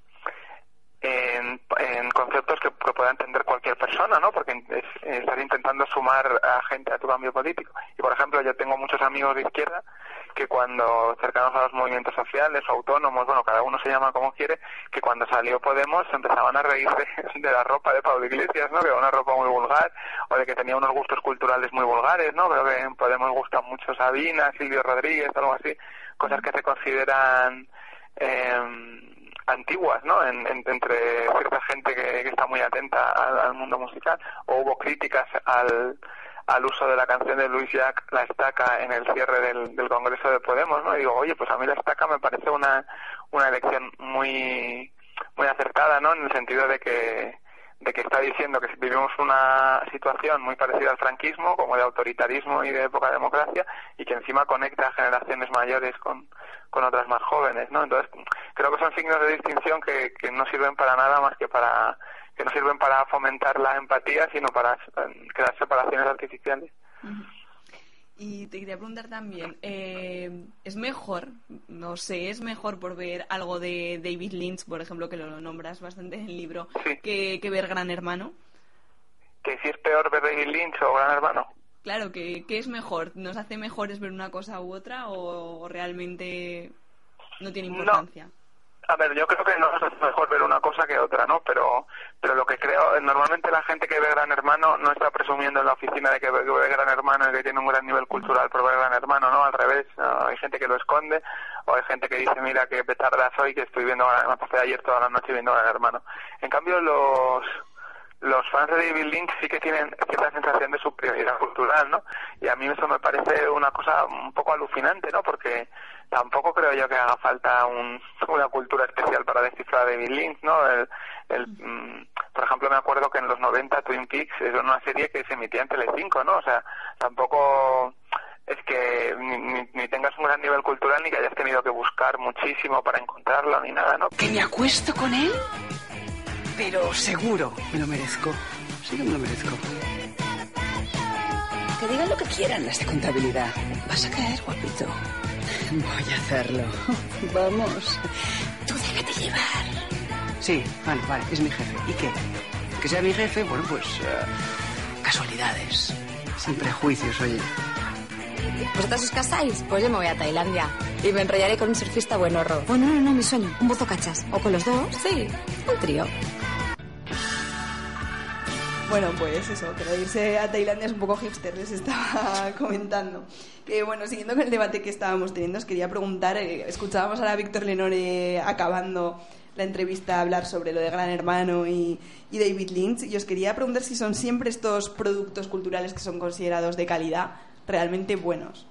en, en conceptos que, pueda entender cualquier persona, ¿no? Porque es, estás intentando sumar a gente a tu cambio político. Y, por ejemplo, yo tengo muchos amigos de izquierda que cuando cercanos a los movimientos sociales o autónomos, bueno, cada uno se llama como quiere, que cuando salió Podemos empezaban a reírse <laughs> de la ropa de Pablo Iglesias, ¿no? Que era una ropa muy vulgar, o de que tenía unos gustos culturales muy vulgares, ¿no? Creo que en Podemos gusta mucho Sabina, Silvio Rodríguez, algo así, cosas que se consideran eh, antiguas, ¿no? En- en- entre cierta gente que, está muy atenta al, al mundo musical, o hubo críticas al, al uso de la canción de Luis Jack, La Estaca, en el cierre del, del Congreso de Podemos, ¿no? Y digo, oye, pues a mí La Estaca me parece una, una elección muy, muy acertada, ¿no? En el sentido de que, de que está diciendo que vivimos una situación muy parecida al franquismo, como de autoritarismo y de época de democracia, y que encima conecta a generaciones mayores con, con otras más jóvenes, ¿no? Entonces, creo que son signos de distinción que, que no sirven para nada más que para que no sirven para fomentar la empatía, sino para eh, crear separaciones artificiales. Y te quería preguntar también, eh, ¿es mejor, no sé, es mejor por ver algo de David Lynch, por ejemplo, que lo nombras bastante en el libro, que, que ver Gran Hermano? Que si es peor ver David Lynch o Gran Hermano. Claro, que ¿qué es mejor? ¿Nos hace mejores ver una cosa u otra o, o realmente no tiene importancia? A ver, yo creo que no es mejor ver una cosa que otra, ¿no? Pero, pero lo que creo, normalmente la gente que ve Gran Hermano no está presumiendo en la oficina de que ve, que ve Gran Hermano y que tiene un gran nivel cultural por ver Gran Hermano, ¿no? Al revés, hay gente que lo esconde o hay gente que dice, mira qué petarda soy que estoy viendo, me ayer toda la noche viendo Gran Hermano. En cambio, los los fans de David Lynch sí que tienen cierta sensación de superioridad cultural, ¿no? Y a mí eso me parece una cosa un poco alucinante, ¿no? Porque tampoco creo yo que haga falta un- una cultura especial para descifrar David Lynch, ¿no? El, mm, por ejemplo, me acuerdo que en los 90 Twin Peaks era una serie que se emitía en Telecinco, ¿no? O sea, tampoco es que ni, ni- ni tengas un gran nivel cultural ni que hayas tenido que buscar muchísimo para encontrarlo ni nada, ¿no? ¿Que me acuesto con él? Pero seguro me lo merezco. Sí que me lo merezco. Que digan lo que quieran las de contabilidad. Vas a caer, guapito. Voy a hacerlo. <laughs> Vamos. Tú déjate llevar. Sí, vale, vale, es mi jefe. ¿Y qué? Que sea mi jefe, bueno, pues... eh, casualidades. Sin prejuicios, oye. ¿Vosotros os casáis? Pues yo me voy a Tailandia. Y me enrollaré con un surfista buenorro. Bueno, no, no, mi sueño. Un bozo cachas. O con los dos. Sí, un trío. Bueno, pues eso, que lo de irse a Tailandia es un poco hipster, les estaba <laughs> comentando. Que bueno, siguiendo con el debate que estábamos teniendo, os quería preguntar, eh, escuchábamos ahora a Víctor Lenore acabando la entrevista hablar sobre lo de Gran Hermano y, y David Lynch, y os quería preguntar si son siempre estos productos culturales que son considerados de calidad realmente buenos.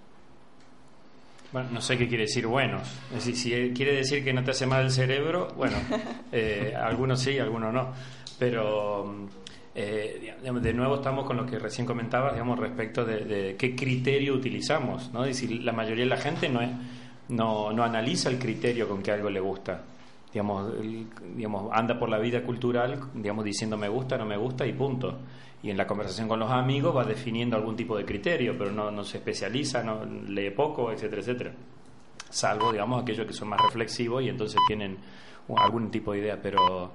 Bueno, no sé qué quiere decir buenos. Decir, si quiere decir que no te hace mal el cerebro, bueno, <laughs> eh, algunos sí, algunos no. Pero, eh, de nuevo estamos con lo que recién comentabas, digamos, respecto de, qué criterio utilizamos, ¿no? Decir, la mayoría de la gente no, no, no analiza el criterio con que algo le gusta. Digamos, digamos, anda por la vida cultural, digamos, diciendo me gusta, no me gusta y punto. Y en la conversación con los amigos va definiendo algún tipo de criterio, pero no, no se especializa, no lee poco, etcétera, etcétera. Salvo, digamos, aquellos que son más reflexivos y entonces tienen algún tipo de idea, pero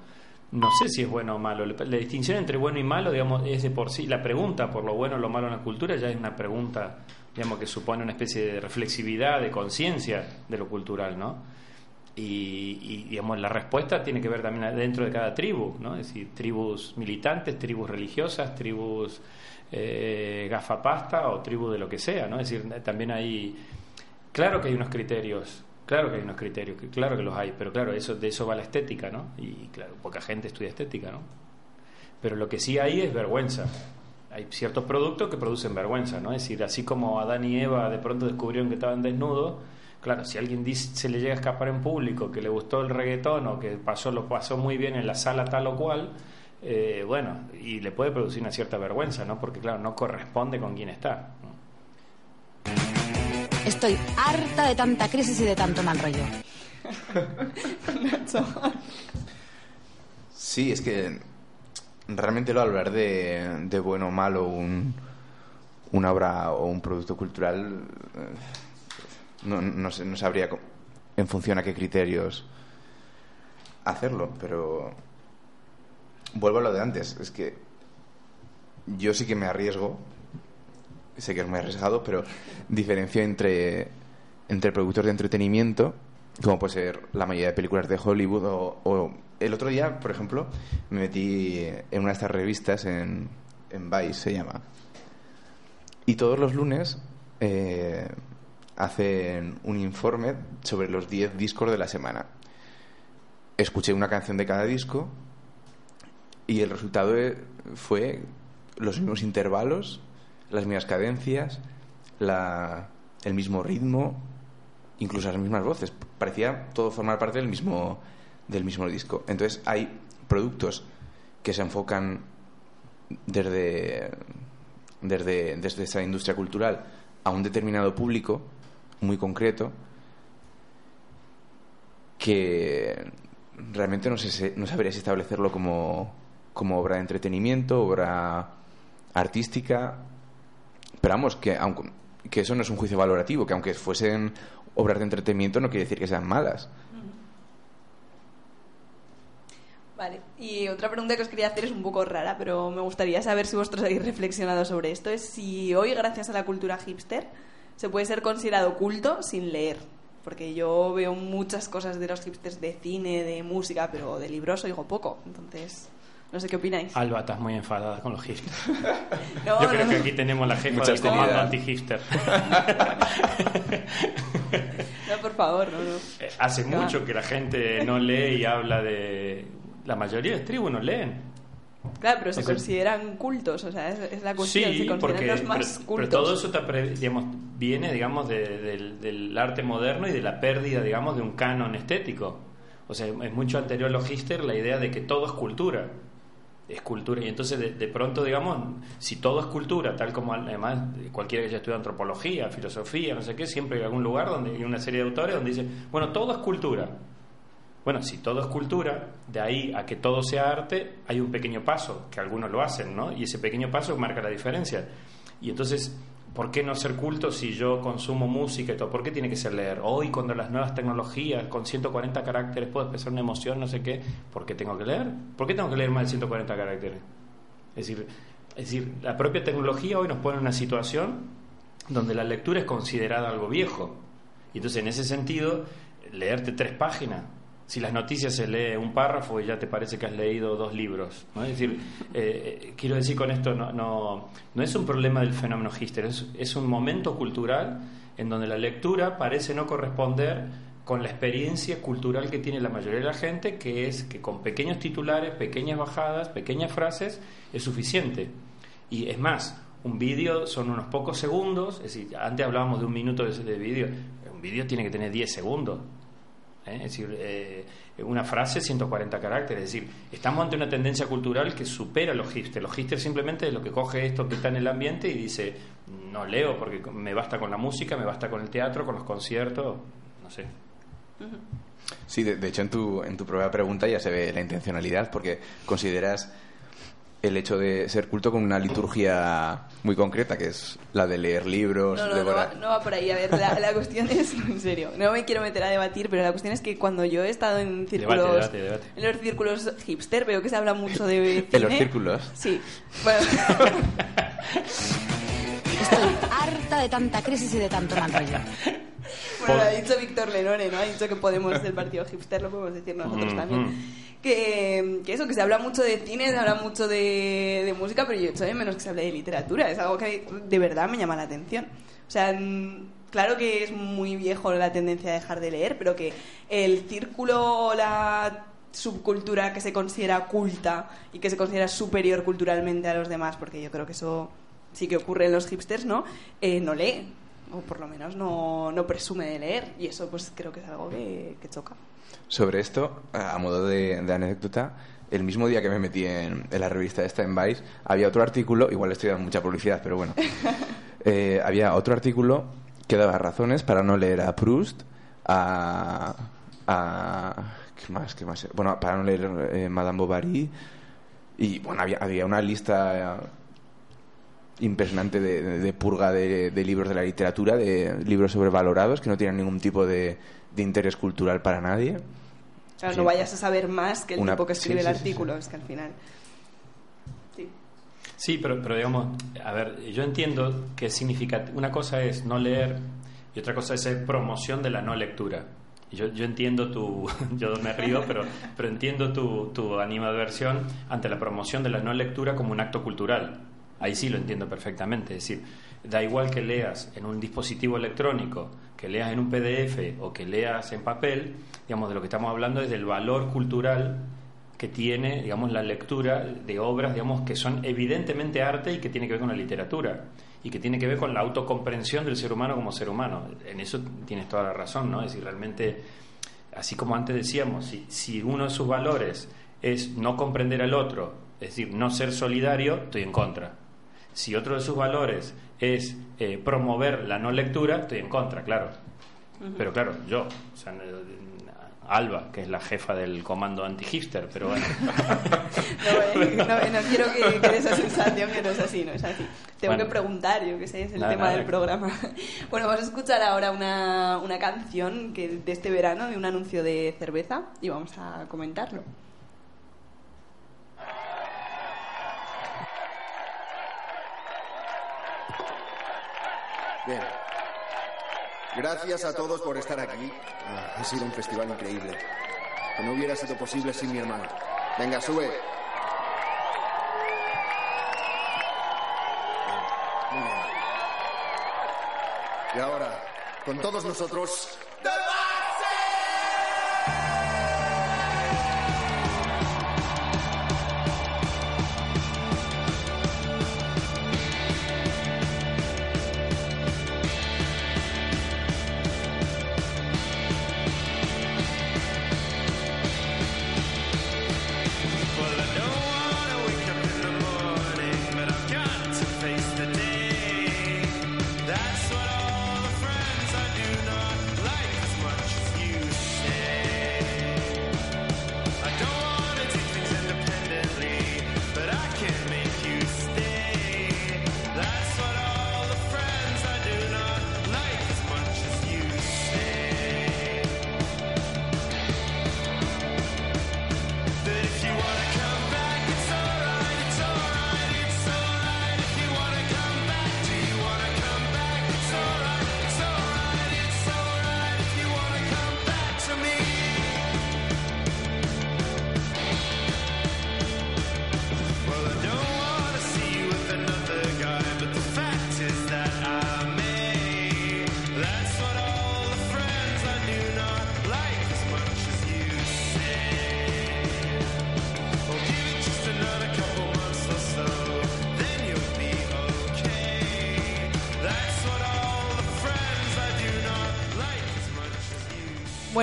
no sé si es bueno o malo. La distinción entre bueno y malo, digamos, es de por sí. La pregunta por lo bueno o lo malo en la cultura ya es una pregunta, digamos, que supone una especie de reflexividad, de conciencia de lo cultural, ¿no? Y, y, digamos, la respuesta tiene que ver también dentro de cada tribu, ¿no? Es decir, tribus militantes, tribus religiosas, tribus eh, gafapasta o tribus de lo que sea, ¿no? Es decir, también hay... Claro que hay unos criterios, claro que hay unos criterios, claro que los hay, pero claro, eso, de eso va la estética, ¿no? Y claro, poca gente estudia estética, ¿no? Pero lo que sí hay es vergüenza. Hay ciertos productos que producen vergüenza, ¿no? Es decir, así como Adán y Eva de pronto descubrieron que estaban desnudos, claro, si alguien dice, se le llega a escapar en público que le gustó el reggaetón o que pasó, lo pasó muy bien en la sala tal o cual, eh, bueno, y le puede producir una cierta vergüenza, ¿no? Porque claro, no corresponde con quien está. Estoy harta de tanta crisis y de tanto mal rollo. <laughs> Sí, es que realmente lo hablar de, de bueno o malo un, una obra o un producto cultural eh, no, no, no sabría en función a qué criterios hacerlo, pero vuelvo a lo de antes, es que yo sí que me arriesgo, sé que es muy arriesgado, pero diferencio entre entre productos de entretenimiento, como puede ser la mayoría de películas de Hollywood o, o- el otro día, por ejemplo, me metí en una de estas revistas en, en Vice, se llama. Y todos los lunes eh, hacen un informe sobre los 10 discos de la semana. Escuché una canción de cada disco y el resultado eh, fue los mismos intervalos, las mismas cadencias, la- el mismo ritmo, incluso las mismas voces. Parecía todo formar parte del mismo, del mismo disco. Entonces hay productos que se enfocan desde, desde, desde esa industria cultural a un determinado público muy concreto que realmente no, sé, no sabría si establecerlo como, como obra de entretenimiento, obra artística, pero vamos, que, aunque, que eso no es un juicio valorativo, que aunque fuesen obras de entretenimiento no quiere decir que sean malas. Vale, y otra pregunta que os quería hacer es un poco rara, pero me gustaría saber si vosotros habéis reflexionado sobre esto. Es si hoy, gracias a la cultura hipster, se puede ser considerado culto sin leer. Porque yo veo muchas cosas de los hipsters de cine, de música, pero de libros oigo poco. Entonces, no sé qué opináis. Alba, estás muy enfadada con los hipsters. <laughs> No, Yo creo no, que aquí tenemos la jefa Mucha del comando anti-hipster. <laughs> No, por favor, no, no. Eh, Hace No. mucho que la gente no lee y habla de... La mayoría de tribus no leen. Claro, pero se O sea- consideran cultos, o sea, es, es la cuestión, se Sí, consideran porque los pero, más pero cultos. todo eso está pre- digamos, viene digamos, de- del, del arte moderno y de la pérdida digamos, de un canon estético. O sea, es mucho anterior a los hipster la idea de que todo es cultura. Es cultura. Y entonces, de, de pronto, digamos, si todo es cultura, tal como además cualquiera que haya estudiado antropología, filosofía, no sé qué, siempre hay algún lugar donde hay una serie de autores donde dice, bueno, todo es cultura. Bueno, si todo es cultura, de ahí a que todo sea arte, hay un pequeño paso, que algunos lo hacen, ¿no? Y ese pequeño paso marca la diferencia. Y entonces, ¿por qué no ser culto si yo consumo música y todo? ¿Por qué tiene que ser leer? Hoy, cuando las nuevas tecnologías, con 140 caracteres, puedo expresar una emoción, no sé qué, ¿por qué tengo que leer? ¿Por qué tengo que leer más de 140 caracteres? Es decir, es decir, la propia tecnología hoy nos pone en una situación donde la lectura es considerada algo viejo. Y entonces, en ese sentido, leerte tres páginas, si las noticias se lee un párrafo y ya te parece que has leído dos libros. Es decir, eh, quiero decir con esto, no, no, no es un problema del fenómeno hipster, es, es un momento cultural en donde la lectura parece no corresponder con la experiencia cultural que tiene la mayoría de la gente, que es que con pequeños titulares, pequeñas bajadas, pequeñas frases, es suficiente. Y es más, un vídeo son unos pocos segundos, es decir, antes hablábamos de un minuto de, de vídeo, un vídeo tiene que tener 10 segundos. ¿Eh? Es decir, eh, una frase 140 caracteres. Es decir, estamos ante una tendencia cultural que supera los hipsters. Los hipsters simplemente es lo que coge esto que está en el ambiente y dice, no leo porque me basta con la música, me basta con el teatro, con los conciertos, no sé. Sí, de, hecho en tu, en tu propia pregunta ya se ve la intencionalidad, porque consideras el hecho de ser culto con una liturgia muy concreta, que es la de leer libros, No, no, no devorar- va, no va por ahí. A ver, la, la cuestión es, <laughs> en serio, no me quiero meter a debatir, pero la cuestión es que cuando yo he estado en círculos, debate, debate. en los círculos hipster, veo que se habla mucho de <laughs> En los círculos. Sí. Bueno, <laughs> Estoy harta de tanta crisis y de tanto mal rollo. Bueno, lo ha dicho Víctor Lenore, ¿no? Ha dicho que Podemos del partido hipster, lo podemos decir nosotros también. Que, que eso, que se habla mucho de cine, se habla mucho de, de música, pero yo echo de menos que se hable de literatura. Es algo que de verdad me llama la atención. O sea, mm, claro que es muy viejo la tendencia a dejar de leer, pero que el círculo o la subcultura que se considera culta y que se considera superior culturalmente a los demás, porque yo creo que eso sí que ocurre en los hipsters, ¿no? Eh, no lee, o por lo menos no, no presume de leer, y eso pues creo que es algo que, que choca. Sobre esto, a modo de, de anécdota, el mismo día que me metí en, en la revista esta en Vice, había otro artículo, igual estoy dando mucha publicidad, pero bueno, <laughs> Eh, había otro artículo que daba razones para no leer a Proust, a... a ¿Qué más? ¿Qué más? Bueno, para no leer eh, Madame Bovary, y bueno, había, había una lista... eh, impresionante de, de- purga de, de libros de la literatura, de libros sobrevalorados que no tienen ningún tipo de, de interés cultural para nadie. Claro, Sí. no vayas a saber más que el Una- tipo que escribe sí, el sí, sí, artículo, es que al final... Sí. Pero, pero digamos, a ver, yo entiendo que significa, una cosa es no leer, y otra cosa es promoción de la no lectura. Yo, yo entiendo tu, <laughs> yo me río, pero, pero entiendo tu, tu animadversión ante la promoción de la no lectura como un acto cultural. Ahí sí lo entiendo perfectamente. Es decir, da igual que leas en un dispositivo electrónico, que leas en un PDF o que leas en papel, digamos, de lo que estamos hablando es del valor cultural que tiene, digamos, la lectura de obras, digamos, que son evidentemente arte y que tiene que ver con la literatura y que tiene que ver con la autocomprensión del ser humano como ser humano. En eso tienes toda la razón, ¿no? Es decir, realmente, así como antes decíamos, si, si uno de sus valores es no comprender al otro, es decir, no ser solidario, estoy en contra. Si otro de sus valores es eh, promover la no lectura, estoy en contra, claro. Pero claro, yo, o sea, Alba, que es la jefa del comando anti-hipster, pero bueno. <laughs> No, eh, no, no quiero que quede esa sensación que no es así, no es así. Tengo Bueno. que preguntar, yo que sé, es el Nada, tema nada. del programa. <laughs> Bueno, vamos a escuchar ahora una, una canción que de este verano, de un anuncio de cerveza, y vamos a comentarlo. Bien. Gracias a todos por estar aquí. Ah, ha sido un festival increíble. Que no hubiera sido posible sin mi hermano. Venga, sube. Y ahora, con todos nosotros, Well,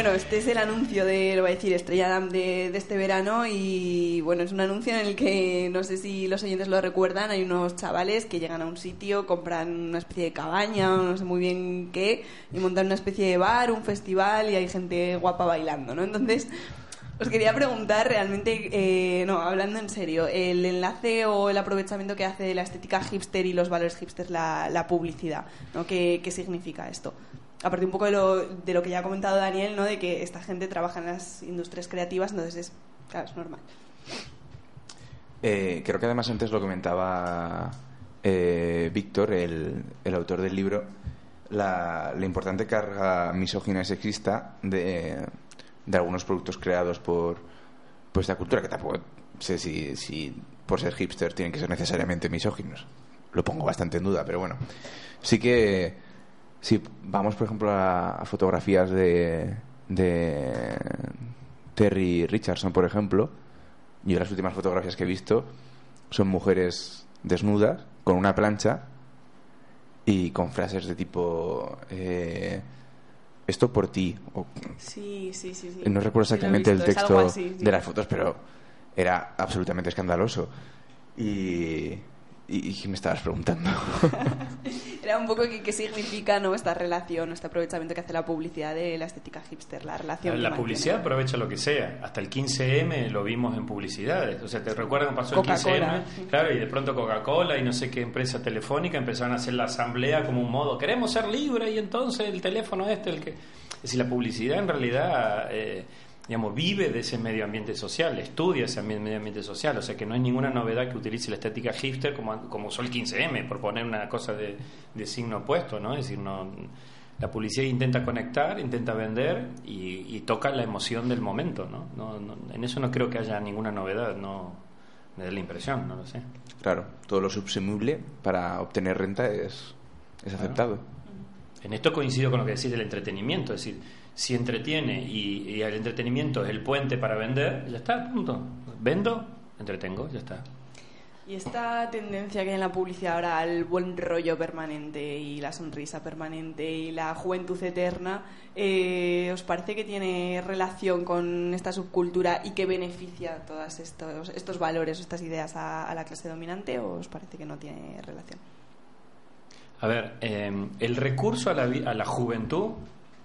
Bueno, este es el anuncio de, lo voy a decir, Estrella Damm de, este verano y bueno, es un anuncio en el que no sé si los oyentes lo recuerdan, hay unos chavales que llegan a un sitio, compran una especie de cabaña o no sé muy bien qué y montan una especie de bar, un festival y hay gente guapa bailando, ¿no? Entonces... Os quería preguntar realmente, eh, no, hablando en serio, el enlace o el aprovechamiento que hace de la estética hipster y los valores hipster la, la publicidad, ¿no? ¿Qué, qué significa esto? Aparte un poco de lo, de lo que ya ha comentado Daniel, ¿no? De que esta gente trabaja en las industrias creativas, entonces es, claro, es normal. Eh, creo que además antes lo comentaba eh, Víctor, el, el autor del libro, la, la importante carga misógina y sexista de, de algunos productos creados por, por esta cultura, que tampoco sé si, si por ser hipster tienen que ser necesariamente misóginos. Lo pongo bastante en duda, pero bueno. Sí que si vamos, por ejemplo, a, a fotografías de, de Terry Richardson, por ejemplo, yo las últimas fotografías que he visto son mujeres desnudas con una plancha y con frases de tipo eh, esto por ti o- Sí, sí, sí. sí. no recuerdo exactamente el visto, texto así, sí. de las fotos pero era absolutamente escandaloso y, y, y me estabas preguntando <laughs> Era un poco qué significa ¿no? esta relación, este aprovechamiento que hace la publicidad de la estética hipster, la relación. La mantiene. publicidad aprovecha lo que sea. Hasta el 15M lo vimos en publicidades. O sea, ¿te recuerdas cuando pasó el Coca-Cola, 15M? sí. Claro, y de pronto Coca-Cola y no sé qué empresa telefónica empezaron a hacer la asamblea como un modo, queremos ser libres y entonces el teléfono este, el que... Es decir, la publicidad en realidad... eh, digamos, vive de ese medio ambiente social, estudia ese medio ambiente social, o sea que no hay ninguna novedad que utilice la estética hipster como, como usó el 15M, por poner una cosa de, de signo opuesto, ¿no? Es decir, no, La publicidad intenta conectar, intenta vender y, y toca la emoción del momento, ¿no? No, no- En eso no creo que haya ninguna novedad, no me da la impresión, no lo sé. Claro, todo lo subsumible para obtener renta es, es aceptado. En esto coincido con lo que decís del entretenimiento, es decir, si entretiene y, y el entretenimiento es el puente para vender, ya está, punto. Vendo, entretengo, ya está. Y esta tendencia que hay en la publicidad ahora al buen rollo permanente y la sonrisa permanente y la juventud eterna, eh, ¿os parece que tiene relación con esta subcultura y que beneficia todos estos, estos valores, estas ideas a, a la clase dominante o os parece que no tiene relación? A ver, eh, el recurso a la, vi- a la juventud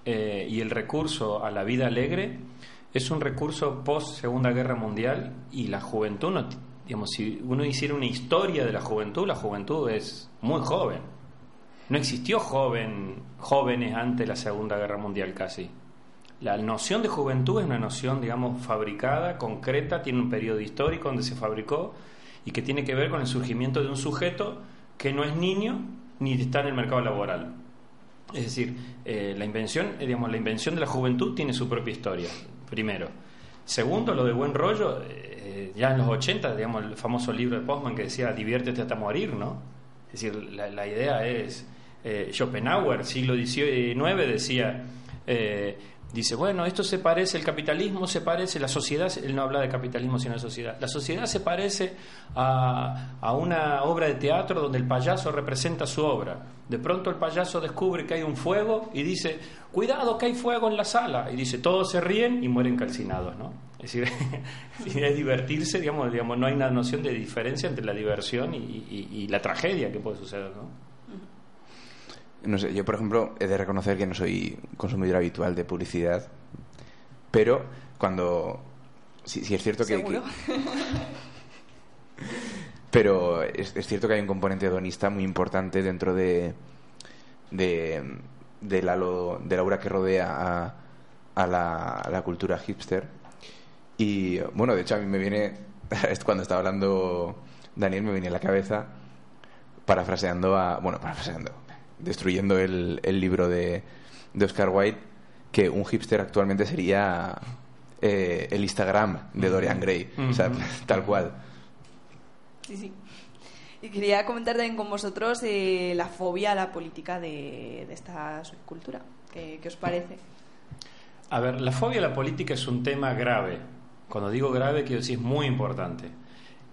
eh, y el recurso a la vida alegre es un recurso post Segunda Guerra Mundial y la juventud, no, digamos, si uno hiciera una historia de la juventud, la juventud es muy joven. No existió joven, jóvenes antes de la Segunda Guerra Mundial casi. La noción de juventud es una noción, digamos, fabricada, concreta, tiene un periodo histórico donde se fabricó y que tiene que ver con el surgimiento de un sujeto que no es niño ni está en el mercado laboral. Es decir, eh, la invención, eh, digamos, la invención de la juventud tiene su propia historia, primero. Segundo, lo de buen rollo, eh, ya en los 80, digamos, el famoso libro de Postman que decía diviértete hasta morir, ¿no? Es decir, la, la idea es, Schopenhauer, siglo XIX, decía, dice, bueno, esto se parece, el capitalismo se parece, la sociedad, él no habla de capitalismo sino de sociedad, la sociedad se parece a, a una obra de teatro donde el payaso representa su obra. De pronto el payaso descubre que hay un fuego y dice, cuidado que hay fuego en la sala. Y dice, todos se ríen y mueren calcinados, ¿no? Es decir, <laughs> es divertirse, digamos, digamos, no hay una noción de diferencia entre la diversión y, y- y la tragedia que puede suceder, ¿no? No sé, yo por ejemplo he de reconocer que no soy consumidor habitual de publicidad, pero cuando... Sí, sí es cierto que... ¿Seguro? que- pero es, es cierto que hay un componente hedonista muy importante dentro de, de del halo, del aura que rodea a, a la, a la cultura hipster. Y bueno, de hecho a mí me viene, <laughs> cuando estaba hablando Daniel, me viene a la cabeza, parafraseando a, bueno, parafraseando, destruyendo el, el libro de, de Oscar Wilde, que un hipster actualmente sería eh, el Instagram de Dorian Gray, o sea, <laughs> tal cual. Sí, sí. Y quería comentar también con vosotros eh, la fobia a la política de, de esta subcultura. ¿Qué, qué os parece? A ver, la fobia a la política es un tema grave. Cuando digo grave, quiero decir es muy importante.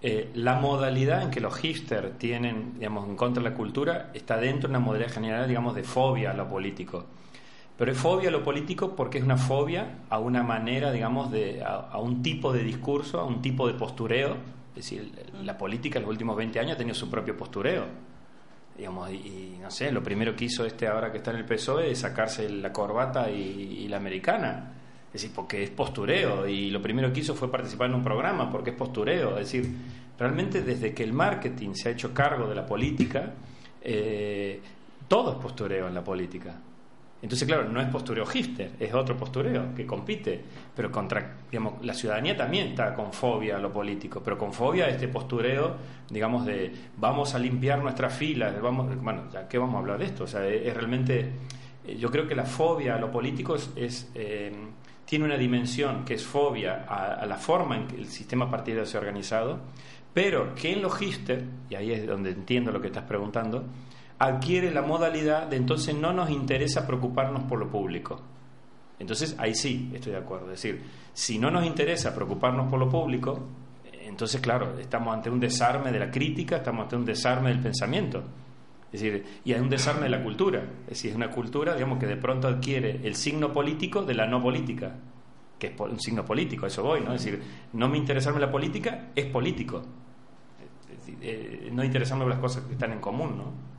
Eh, la modalidad en que los hipsters tienen, digamos, en contra de la cultura está dentro de una modalidad general, digamos, de fobia a lo político. Pero es fobia a lo político porque es una fobia a una manera, digamos, de, a, un tipo de discurso, a un tipo de postureo. Es decir, la política en los últimos 20 años ha tenido su propio postureo. Digamos, y, no sé, lo primero que hizo este ahora que está en el PSOE es sacarse la corbata y la americana. Es decir, porque es postureo. Y lo primero que hizo fue participar en un programa porque es postureo. Es decir, realmente desde que el marketing se ha hecho cargo de la política, eh, todo es postureo en la política. Entonces, claro, no es postureo hipster, es otro postureo que compite, pero contra, digamos, la ciudadanía también está con fobia a lo político, pero con fobia a este postureo, digamos, de vamos a limpiar nuestras filas, vamos, bueno, ya que vamos a hablar de esto, o sea, es, realmente, eh, yo creo que la fobia a lo político es, es, eh, tiene una dimensión que es fobia a, la forma en que el sistema partidario se ha organizado, pero que en los hipster, y ahí es donde entiendo lo que estás preguntando, adquiere la modalidad de entonces no nos interesa preocuparnos por lo público. Entonces ahí sí estoy de acuerdo. Es decir, si no nos interesa preocuparnos por lo público, entonces claro, estamos ante un desarme de la crítica, estamos ante un desarme del pensamiento. Es decir, y hay un desarme de la cultura. Es decir, es una cultura, digamos, que de pronto adquiere el signo político de la no política, que es un signo político, a eso voy, ¿no? Es decir, no me interesarme la política es político. Es decir, eh, no interesarme por las cosas que están en común, ¿no?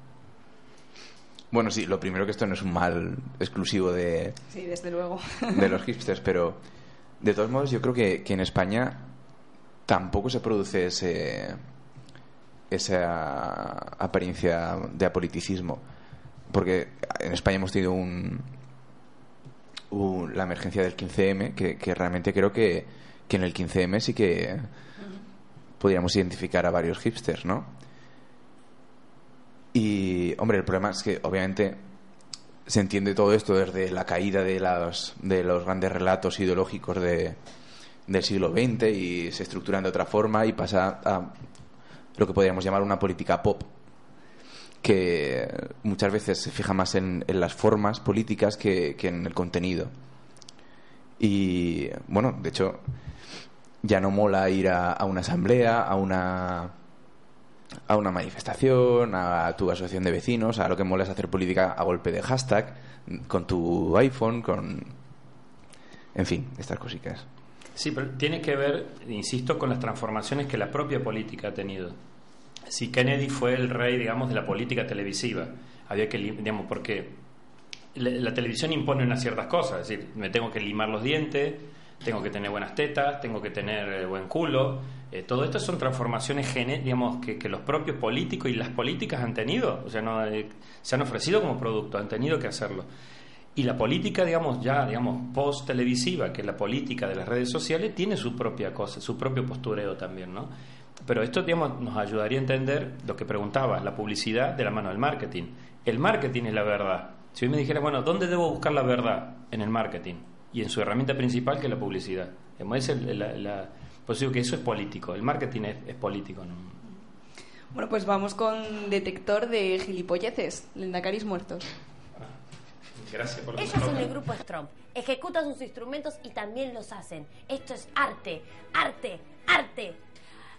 Bueno, sí, lo primero que esto no es un mal exclusivo de, Sí, desde luego. <laughs> de los hipsters, pero de todos modos yo creo que, que en España tampoco se produce ese esa apariencia de apoliticismo porque en España hemos tenido un, la emergencia del 15M que, que realmente creo que, que en el 15M sí que podríamos identificar a varios hipsters, ¿no? Y, hombre, el problema es que obviamente se entiende todo esto desde la caída de los, de los grandes relatos ideológicos de, del siglo XX y se estructuran de otra forma y pasa a lo que podríamos llamar una política pop que muchas veces se fija más en, las formas políticas que, en el contenido. Y bueno, de hecho, ya no mola ir a, a una asamblea, a una a una manifestación, a tu asociación de vecinos, a lo que mola es hacer política a golpe de hashtag, con tu iPhone, con... En fin, estas cositas. Sí, pero tiene que ver, insisto, con las transformaciones que la propia política ha tenido. Si Kennedy fue el rey, digamos, de la política televisiva, había que, digamos, porque la, la televisión impone unas ciertas cosas, es decir, me tengo que limar los dientes, tengo que tener buenas tetas, tengo que tener eh, buen culo. Eh, todo esto son transformaciones digamos, que, que los propios políticos y las políticas han tenido, o sea, no, eh, se han ofrecido como producto, han tenido que hacerlo. Y la política, digamos, ya, digamos, post-televisiva, que es la política de las redes sociales, tiene su propia cosa, su propio postureo también, ¿no? Pero esto, digamos, nos ayudaría a entender lo que preguntaba, la publicidad de la mano del marketing. El marketing es la verdad. Si hoy me dijera, bueno, ¿dónde debo buscar la verdad? En el marketing. Y en su herramienta principal, que es la publicidad. Es el- la, la- por eso digo que eso es político. El marketing es, político, ¿no? Bueno, pues vamos con detector de gilipolleces, lendacaris muertos. Gracias por Ellos son el grupo Strom. Ejecutan sus instrumentos y también los hacen. Esto es arte, arte, arte.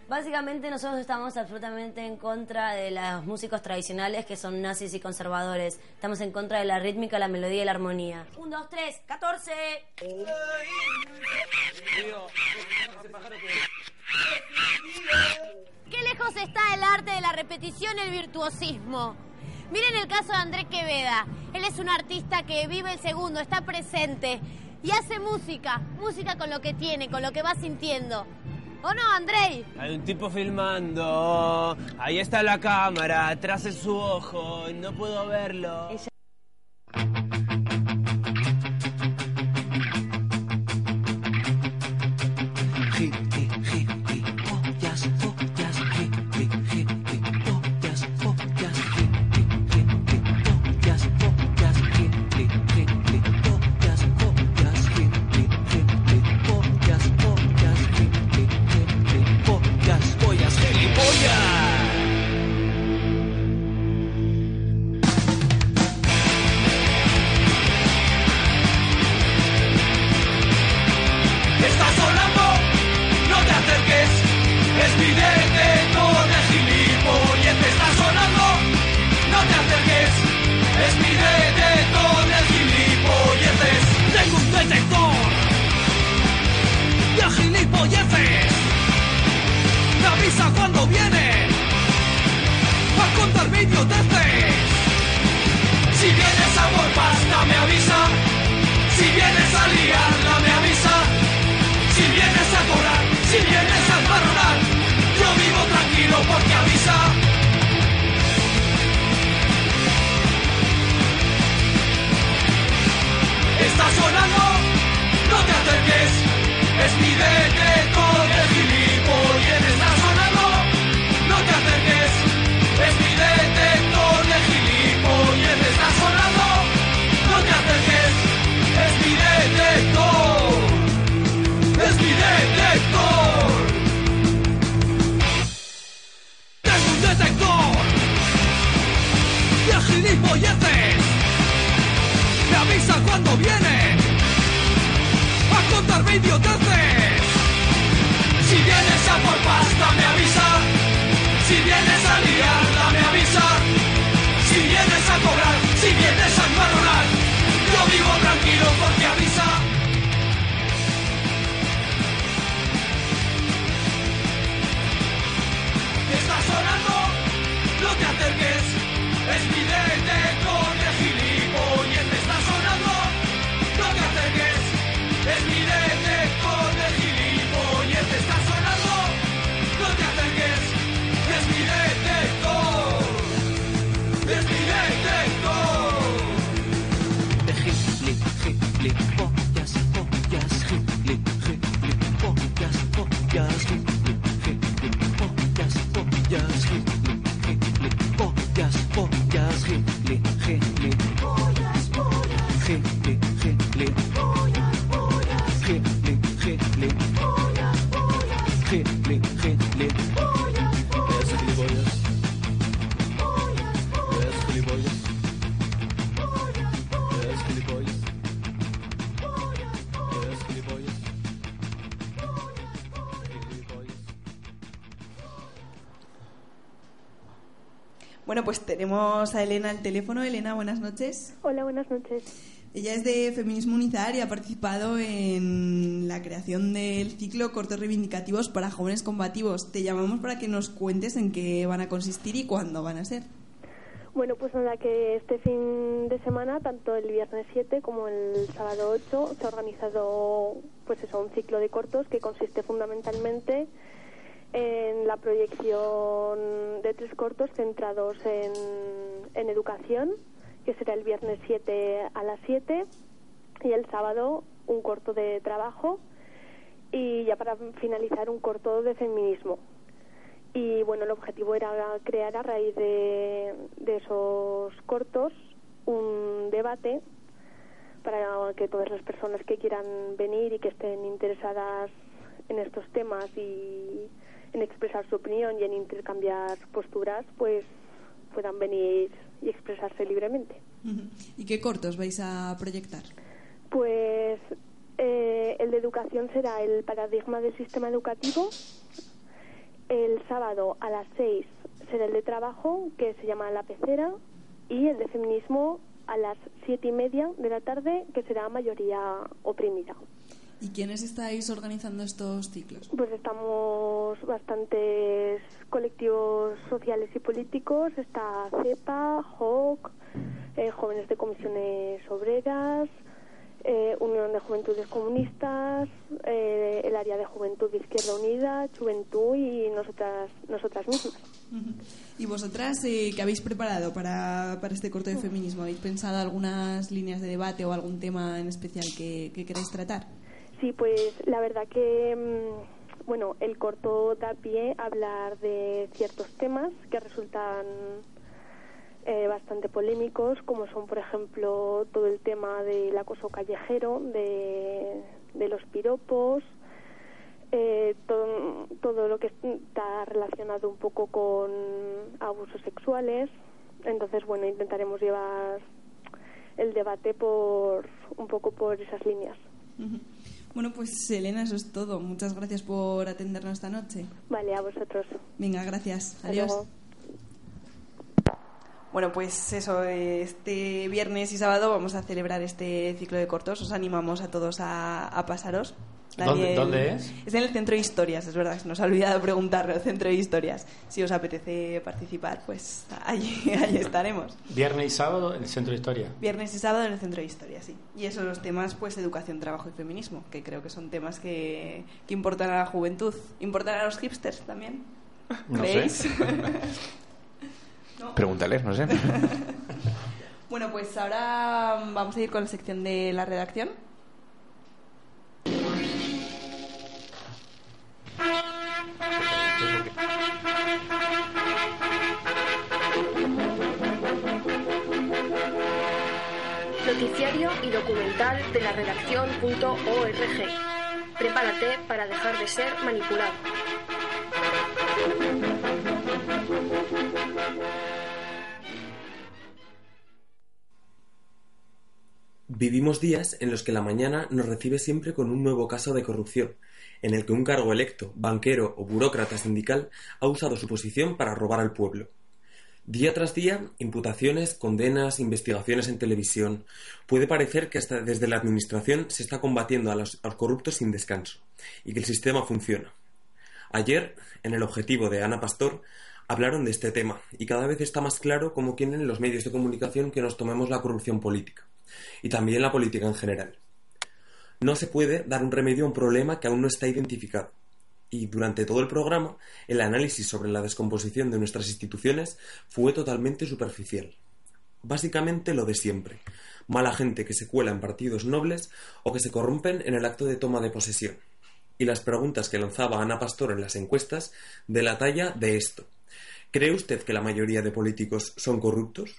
Básicamente nosotros estamos absolutamente en contra de los músicos tradicionales que son nazis y conservadores. Estamos en contra de la rítmica, la melodía y la armonía. Un, dos, tres, catorce. Qué lejos está el arte de la repetición y el virtuosismo. Miren el caso de Andrés Queveda. Él es un artista que vive el segundo, está presente y hace música. Música con lo que tiene, con lo que va sintiendo. ¿O no, Andrei? Hay un tipo filmando. Ahí está la cámara, atrás de su ojo. No puedo verlo. Yaski. Tenemos a Elena al teléfono. Elena, buenas noches. Hola, buenas noches. Ella es de Feminismo Unizar y ha participado en la creación del ciclo Cortos Reivindicativos para Jóvenes Combativos. Te llamamos para que nos cuentes en qué van a consistir y cuándo van a ser. Bueno, pues nada, que este fin de semana, tanto el viernes 7 como el sábado 8, se ha organizado pues eso, un ciclo de cortos que consiste fundamentalmente en la proyección de tres cortos centrados en, en educación, que será el viernes 7 a las 7 y el sábado un corto de trabajo y ya para finalizar un corto de feminismo. Y bueno, el objetivo era crear a raíz de, de esos cortos un debate para que todas las personas que quieran venir y que estén interesadas en estos temas y en expresar su opinión y en intercambiar posturas, pues puedan venir y expresarse libremente. ¿Y qué cortos vais a proyectar? Pues eh, el de educación será el paradigma del sistema educativo. El sábado a las 6 será el de trabajo, que se llama La Pecera. Y el de feminismo a las siete y media de la tarde, que será mayoría oprimida. ¿Y quiénes estáis organizando estos ciclos? Pues estamos bastantes colectivos sociales y políticos. Está CEPA, JOC, eh, Jóvenes de Comisiones Obreras, eh, Unión de Juventudes Comunistas, eh, el área de Juventud de Izquierda Unida, Juventud y nosotras, nosotras mismas. ¿Y vosotras eh, qué habéis preparado para, para este corto de feminismo? ¿Habéis pensado algunas líneas de debate o algún tema en especial que, que queráis tratar? Sí, pues la verdad que, mm, bueno, el corto da pie a hablar de ciertos temas que resultan eh, bastante polémicos, como son, por ejemplo, todo el tema del acoso callejero, de, los piropos, eh, todo, lo que está relacionado un poco con abusos sexuales. Entonces, bueno, intentaremos llevar el debate por un poco por esas líneas. Ujú. Bueno, pues Elena, eso es todo. Muchas gracias por atendernos esta noche. Vale, a vosotros. Venga, gracias. Hasta Adiós. luego. Bueno, pues eso, este viernes y sábado vamos a celebrar este ciclo de cortos. Os animamos a todos a, a pasaros. ¿Dónde- dónde es? Es en el Centro de Historias, es verdad, se nos ha olvidado preguntarlo, el Centro de Historias. Si os apetece participar, pues allí, <laughs> allí estaremos. Viernes y sábado en el Centro de Historia. Viernes y sábado en el Centro de Historia, sí. Y esos los temas, pues educación, trabajo y feminismo, que creo que son temas que, que importan a la juventud. ¿Importan a los hipsters también? No ¿Creéis? <laughs> sé. Pregúntales, no sé. <laughs> Bueno, pues ahora vamos a ir con la sección de la redacción. Noticiario y documental de la redacción.org. Prepárate para dejar de ser manipulado. Vivimos días en los que la mañana nos recibe siempre con un nuevo caso de corrupción, en el que un cargo electo, banquero o burócrata sindical ha usado su posición para robar al pueblo. Día tras día, imputaciones, condenas, investigaciones en televisión. Puede parecer que hasta desde la Administración se está combatiendo a los, a los corruptos sin descanso y que el sistema funciona. Ayer, en el objetivo de Ana Pastor, hablaron de este tema y cada vez está más claro cómo quieren los medios de comunicación que nos tomemos la corrupción política y también la política en general. No se puede dar un remedio a un problema que aún no está identificado. Y durante todo el programa, el análisis sobre la descomposición de nuestras instituciones fue totalmente superficial. Básicamente lo de siempre. Mala gente que se cuela en partidos nobles o que se corrompen en el acto de toma de posesión. Y las preguntas que lanzaba Ana Pastor en las encuestas de la talla de esto. ¿Cree usted que la mayoría de políticos son corruptos?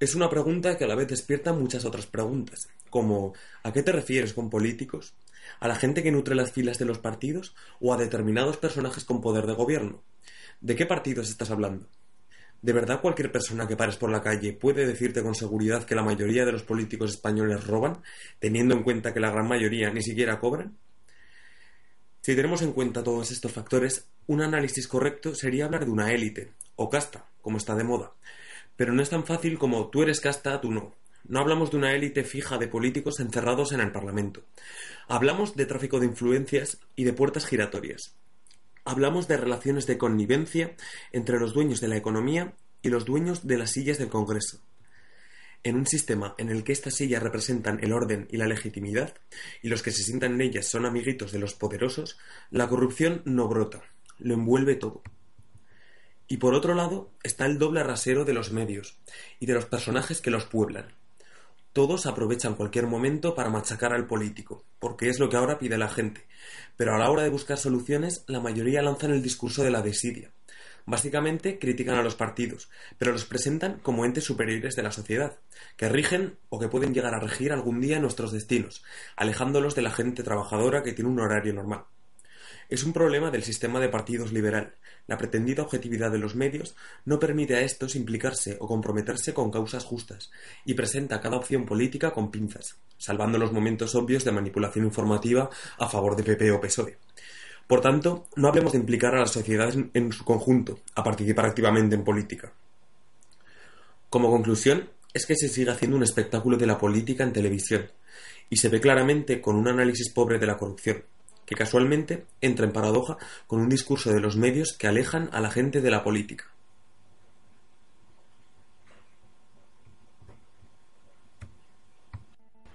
Es una pregunta que a la vez despierta muchas otras preguntas, como ¿a qué te refieres con políticos? ¿A la gente que nutre las filas de los partidos o a determinados personajes con poder de gobierno? ¿De qué partidos estás hablando? ¿De verdad cualquier persona que pares por la calle puede decirte con seguridad que la mayoría de los políticos españoles roban, teniendo en cuenta que la gran mayoría ni siquiera cobran? Si tenemos en cuenta todos estos factores, un análisis correcto sería hablar de una élite, o casta, como está de moda. Pero no es tan fácil como tú eres casta, tú no. No hablamos de una élite fija de políticos encerrados en el Parlamento. Hablamos de tráfico de influencias y de puertas giratorias. Hablamos de relaciones de connivencia entre los dueños de la economía y los dueños de las sillas del Congreso. En un sistema en el que estas sillas representan el orden y la legitimidad, y los que se sientan en ellas son amiguitos de los poderosos, la corrupción no brota, lo envuelve todo. Y por otro lado está el doble rasero de los medios y de los personajes que los pueblan. Todos aprovechan cualquier momento para machacar al político, porque es lo que ahora pide la gente. Pero a la hora de buscar soluciones, la mayoría lanzan el discurso de la desidia. Básicamente critican a los partidos, pero los presentan como entes superiores de la sociedad, que rigen o que pueden llegar a regir algún día nuestros destinos, alejándolos de la gente trabajadora que tiene un horario normal. Es un problema del sistema de partidos liberal. La pretendida objetividad de los medios no permite a estos implicarse o comprometerse con causas justas y presenta cada opción política con pinzas, salvando los momentos obvios de manipulación informativa a favor de PP o PSOE. Por tanto, no hablemos de implicar a la sociedad en, su conjunto a participar activamente en política. Como conclusión, es que se sigue haciendo un espectáculo de la política en televisión, y se ve claramente con un análisis pobre de la corrupción, casualmente entra en paradoja con un discurso de los medios que alejan a la gente de la política.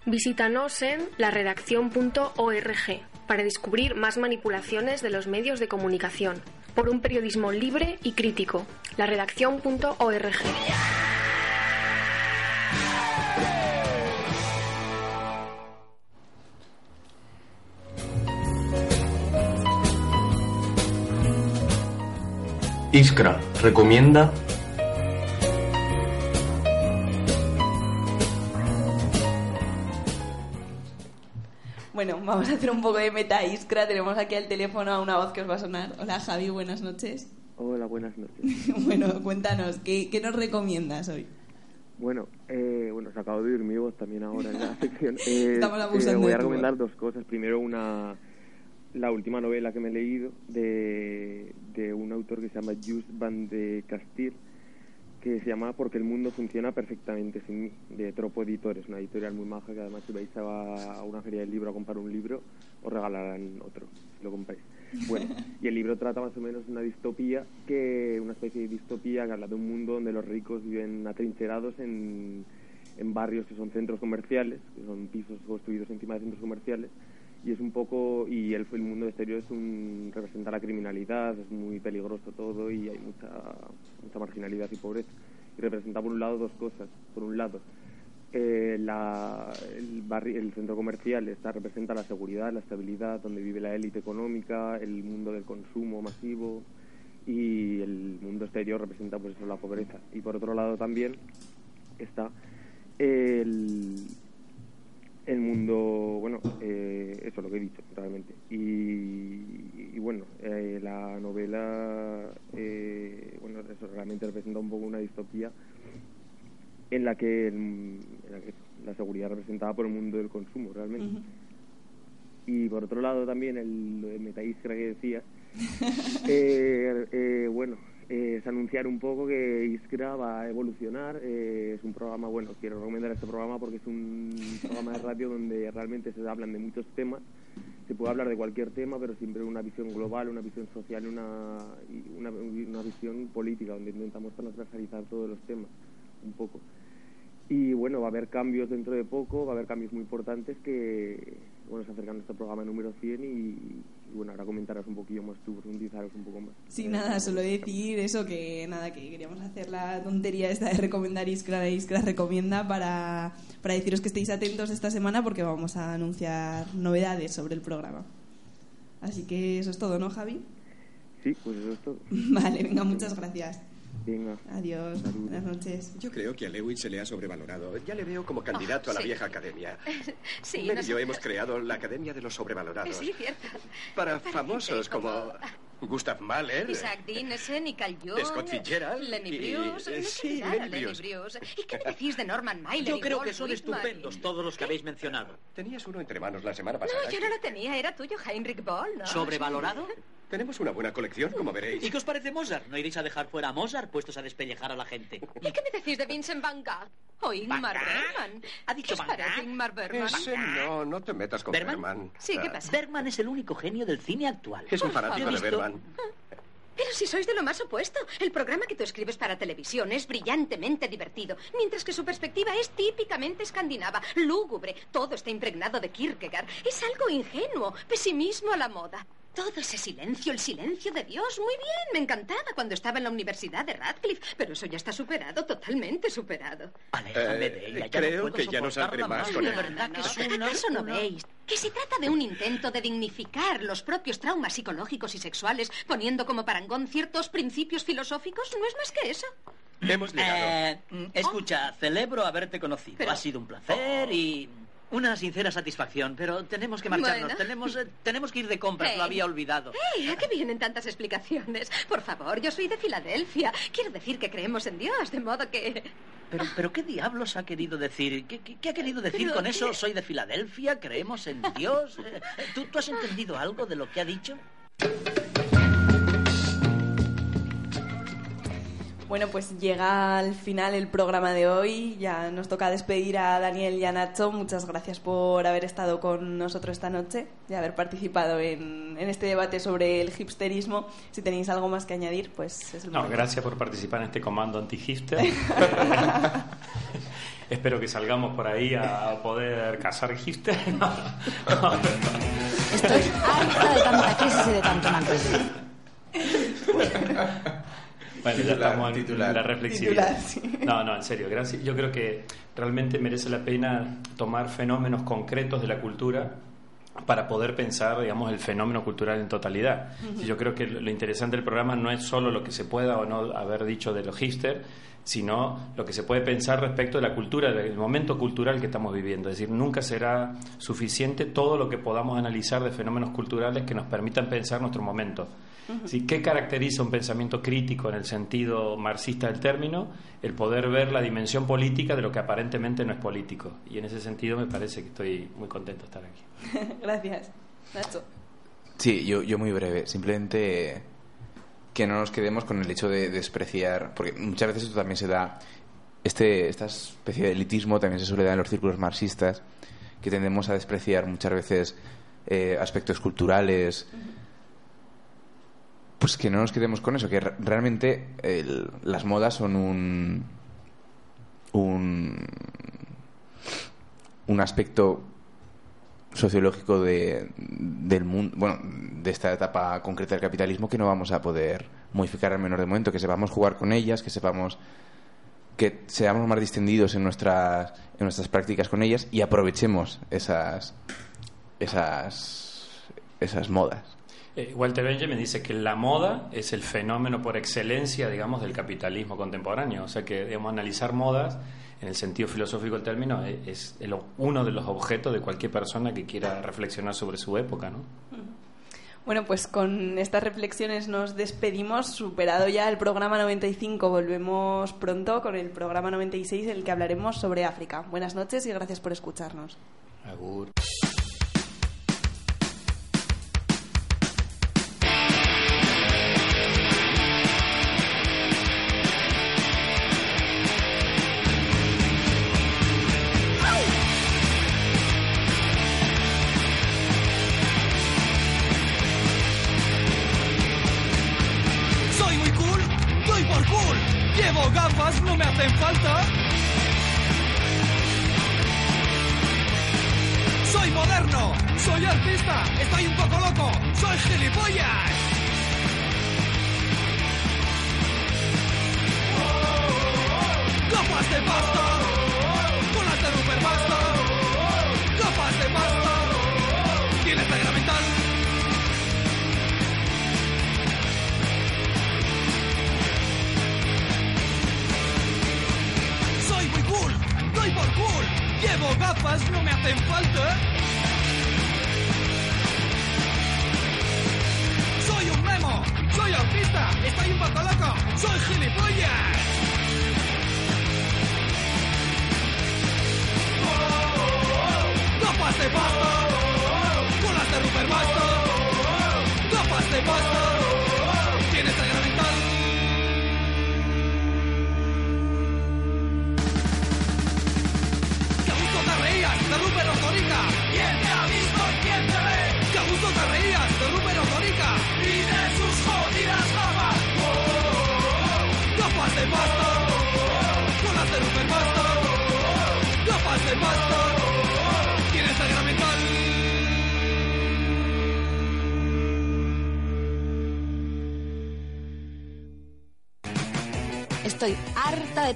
Visítanos en laredacción.org para descubrir más manipulaciones de los medios de comunicación por un periodismo libre y crítico. laredacción.org. Iskra recomienda Bueno, vamos a hacer un poco de meta iskra. Tenemos aquí al teléfono a una voz que os va a sonar. Hola Javi, buenas noches. Hola, buenas noches. <laughs> bueno, cuéntanos, ¿qué, qué nos recomiendas hoy? Bueno, eh, bueno, se acabo de oír mi voz también ahora en la <laughs> sección. Eh, Estamos eh, abusando voy de a recomendar dos cosas. Primero, una la última novela que me he leído de, de un autor que se llama Just Van de Castile, que se llama Porque el mundo funciona perfectamente sin mí, de Tropo Editores, una editorial muy maja que además si vais a una feria del libro a comprar un libro, os regalarán otro, si lo compráis. Bueno, y el libro trata más o menos una distopía, que una especie de distopía que habla de un mundo donde los ricos viven atrincherados en, en barrios que son centros comerciales, que son pisos construidos encima de centros comerciales, y es un poco y el, mundo exterior es un representa la criminalidad es muy peligroso todo y hay mucha mucha marginalidad y pobreza. Y representa por un lado dos cosas. Por un lado eh, la, el, barri- el centro comercial está representa la seguridad la estabilidad donde vive la élite económica el mundo del consumo masivo y el mundo exterior representa pues eso la pobreza. Y por otro lado también está el, el mundo, bueno, eh, eso lo que he dicho realmente. Y, y bueno, eh, la novela, eh, bueno, eso realmente representa un poco una distopía en la que, el- en la, que la seguridad representada por el mundo del consumo realmente. Y por otro lado también el, el metaíscra que decía, <laughs> eh, eh, bueno, es anunciar un poco que Iskra va a evolucionar. eh, es un programa, bueno, quiero recomendar este programa porque es un programa de radio donde realmente se hablan de muchos temas. Se puede hablar de cualquier tema, pero siempre una visión global, una visión social una, una, una visión política, donde intentamos transversalizar todos los temas un poco. Y bueno, va a haber cambios dentro de poco, va a haber cambios muy importantes que, bueno, se acercan a nuestro programa número 100 y, y bueno, ahora comentarás un poquillo más tú, profundizaros un poco más. Sí, nada, solo decir eso, que nada, que queríamos hacer la tontería esta de recomendar Iskra, de Iskra recomienda para, para deciros que estéis atentos esta semana porque vamos a anunciar novedades sobre el programa. Así que eso es todo, ¿no, Javi? Sí, pues eso es todo. <laughs> Vale, venga, muchas gracias. Venga. Adiós, buenas noches. Yo creo que a Lewis se le ha sobrevalorado. Ya le veo como candidato Oh, a la sí. vieja academia. <laughs> Sí, Mel y yo nosotros- hemos creado la Academia de los Sobrevalorados. <laughs> Sí, cierto. Para famosos como Gustav Mahler, Isaac Dinesen y Carl Jung. Scott Fitzgerald Lenny y- Bruce. eh, no sí, Lenny Lenny Bruce. Bruce. ¿Y qué me decís de Norman Mailer Yo y creo Walt que son Whitman? estupendos todos los que habéis mencionado. Tenías uno entre manos la semana pasada. No, yo no lo tenía. Era tuyo, Heinrich Boll, ¿no? ¿Sobrevalorado? <laughs> Tenemos una buena colección, como veréis. ¿Y qué os parece Mozart? ¿No iréis a dejar fuera a Mozart puestos a despellejar a la gente? ¿Y qué me decís de Vincent Van Gogh? ¿O Ingmar Bergman? ¿Ha dicho ¿Qué os parece Ingmar Bergman? Ese no, no te metas con ¿Bergman? Bergman. Sí, ¿qué pasa? Bergman es el único genio del cine actual. Es un fanático de Bergman. Pero si sois de lo más opuesto. El programa que tú escribes para televisión es brillantemente divertido, mientras que su perspectiva es típicamente escandinava, lúgubre. Todo está impregnado de Kierkegaard. Es algo ingenuo, pesimismo a la moda. Todo ese silencio, el silencio de Dios. Muy bien, me encantaba cuando estaba en la Universidad de Radcliffe, pero eso ya está superado, totalmente superado. Aléjame Eh, de ella. ya creo puedo que ya no saldré más con De él. verdad que es ¿No? una... ¿Acaso no veis que se trata de un intento de dignificar los propios traumas psicológicos y sexuales, poniendo como parangón ciertos principios filosóficos? No es más que eso. Hemos llegado. Eh, mm, escucha, celebro haberte conocido. Pero- Ha sido un placer y una sincera satisfacción, pero tenemos que marcharnos. Bueno. Tenemos, eh, tenemos que ir de compras, Hey. lo había olvidado. ¡Hey! ¿A qué vienen tantas explicaciones? Por favor, yo soy de Filadelfia. Quiero decir que creemos en Dios, de modo que... Pero, pero ¿qué diablos ha querido decir? ¿Qué, qué- qué ha querido decir Pero con qué- eso? Soy de Filadelfia, creemos en Dios. Eh, ¿Tú, ¿Tú has entendido algo de lo que ha dicho? Bueno, pues llega al final el programa de hoy. Ya nos toca despedir a Daniel y a Nacho. Muchas gracias por haber estado con nosotros esta noche y haber participado en, en este debate sobre el hipsterismo. Si tenéis algo más que añadir, pues es el No, momento. gracias por participar en este comando anti-hipster. <laughs> Espero que salgamos por ahí a poder cazar hipster. Estoy harta de tanta crisis y de tanto macrismo. <laughs> Bueno, ya Titular, estamos en titular. la sí. No, no, en serio, gracias. Yo creo que realmente merece la pena tomar fenómenos concretos de la cultura para poder pensar, digamos, el fenómeno cultural en totalidad. Ujú. Yo creo que lo lo interesante del programa no es solo lo que se pueda o no haber dicho de los hipster, sino lo que se puede pensar respecto de la cultura, del momento cultural que estamos viviendo. Es decir, nunca será suficiente todo lo que podamos analizar de fenómenos culturales que nos permitan pensar nuestro momento. Sí, ¿Qué caracteriza un pensamiento crítico en el sentido marxista del término? El poder ver la dimensión política de lo que aparentemente no es político. Y en ese sentido me parece que estoy muy contento de estar aquí. <laughs> gracias. Nacho. Sí, yo, yo muy breve. Simplemente que no nos quedemos con el hecho de despreciar, porque muchas veces esto también se da, este, esta especie de elitismo también se suele dar en los círculos marxistas, que tendemos a despreciar muchas veces eh, aspectos culturales. Pues que no nos quedemos con eso, que re- realmente las modas son un, un un aspecto sociológico de, del mundo, bueno, de esta etapa concreta del capitalismo que no vamos a poder modificar al menor de momento, que sepamos jugar con ellas, que sepamos que seamos más distendidos en nuestras en nuestras prácticas con ellas y aprovechemos esas esas esas modas. Eh, Walter Benjamin dice que la moda es el fenómeno por excelencia, digamos, del capitalismo contemporáneo. O sea que, digamos, analizar modas, en el sentido filosófico del término, es, es el- uno de los objetos de cualquier persona que quiera reflexionar sobre su época, ¿no? Bueno, pues con estas reflexiones nos despedimos. Superado ya el programa 95, volvemos pronto con el programa 96, en el que hablaremos sobre África. Buenas noches y gracias por escucharnos. Agur.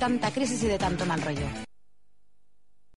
Tanta crisis y de tanto mal rollo.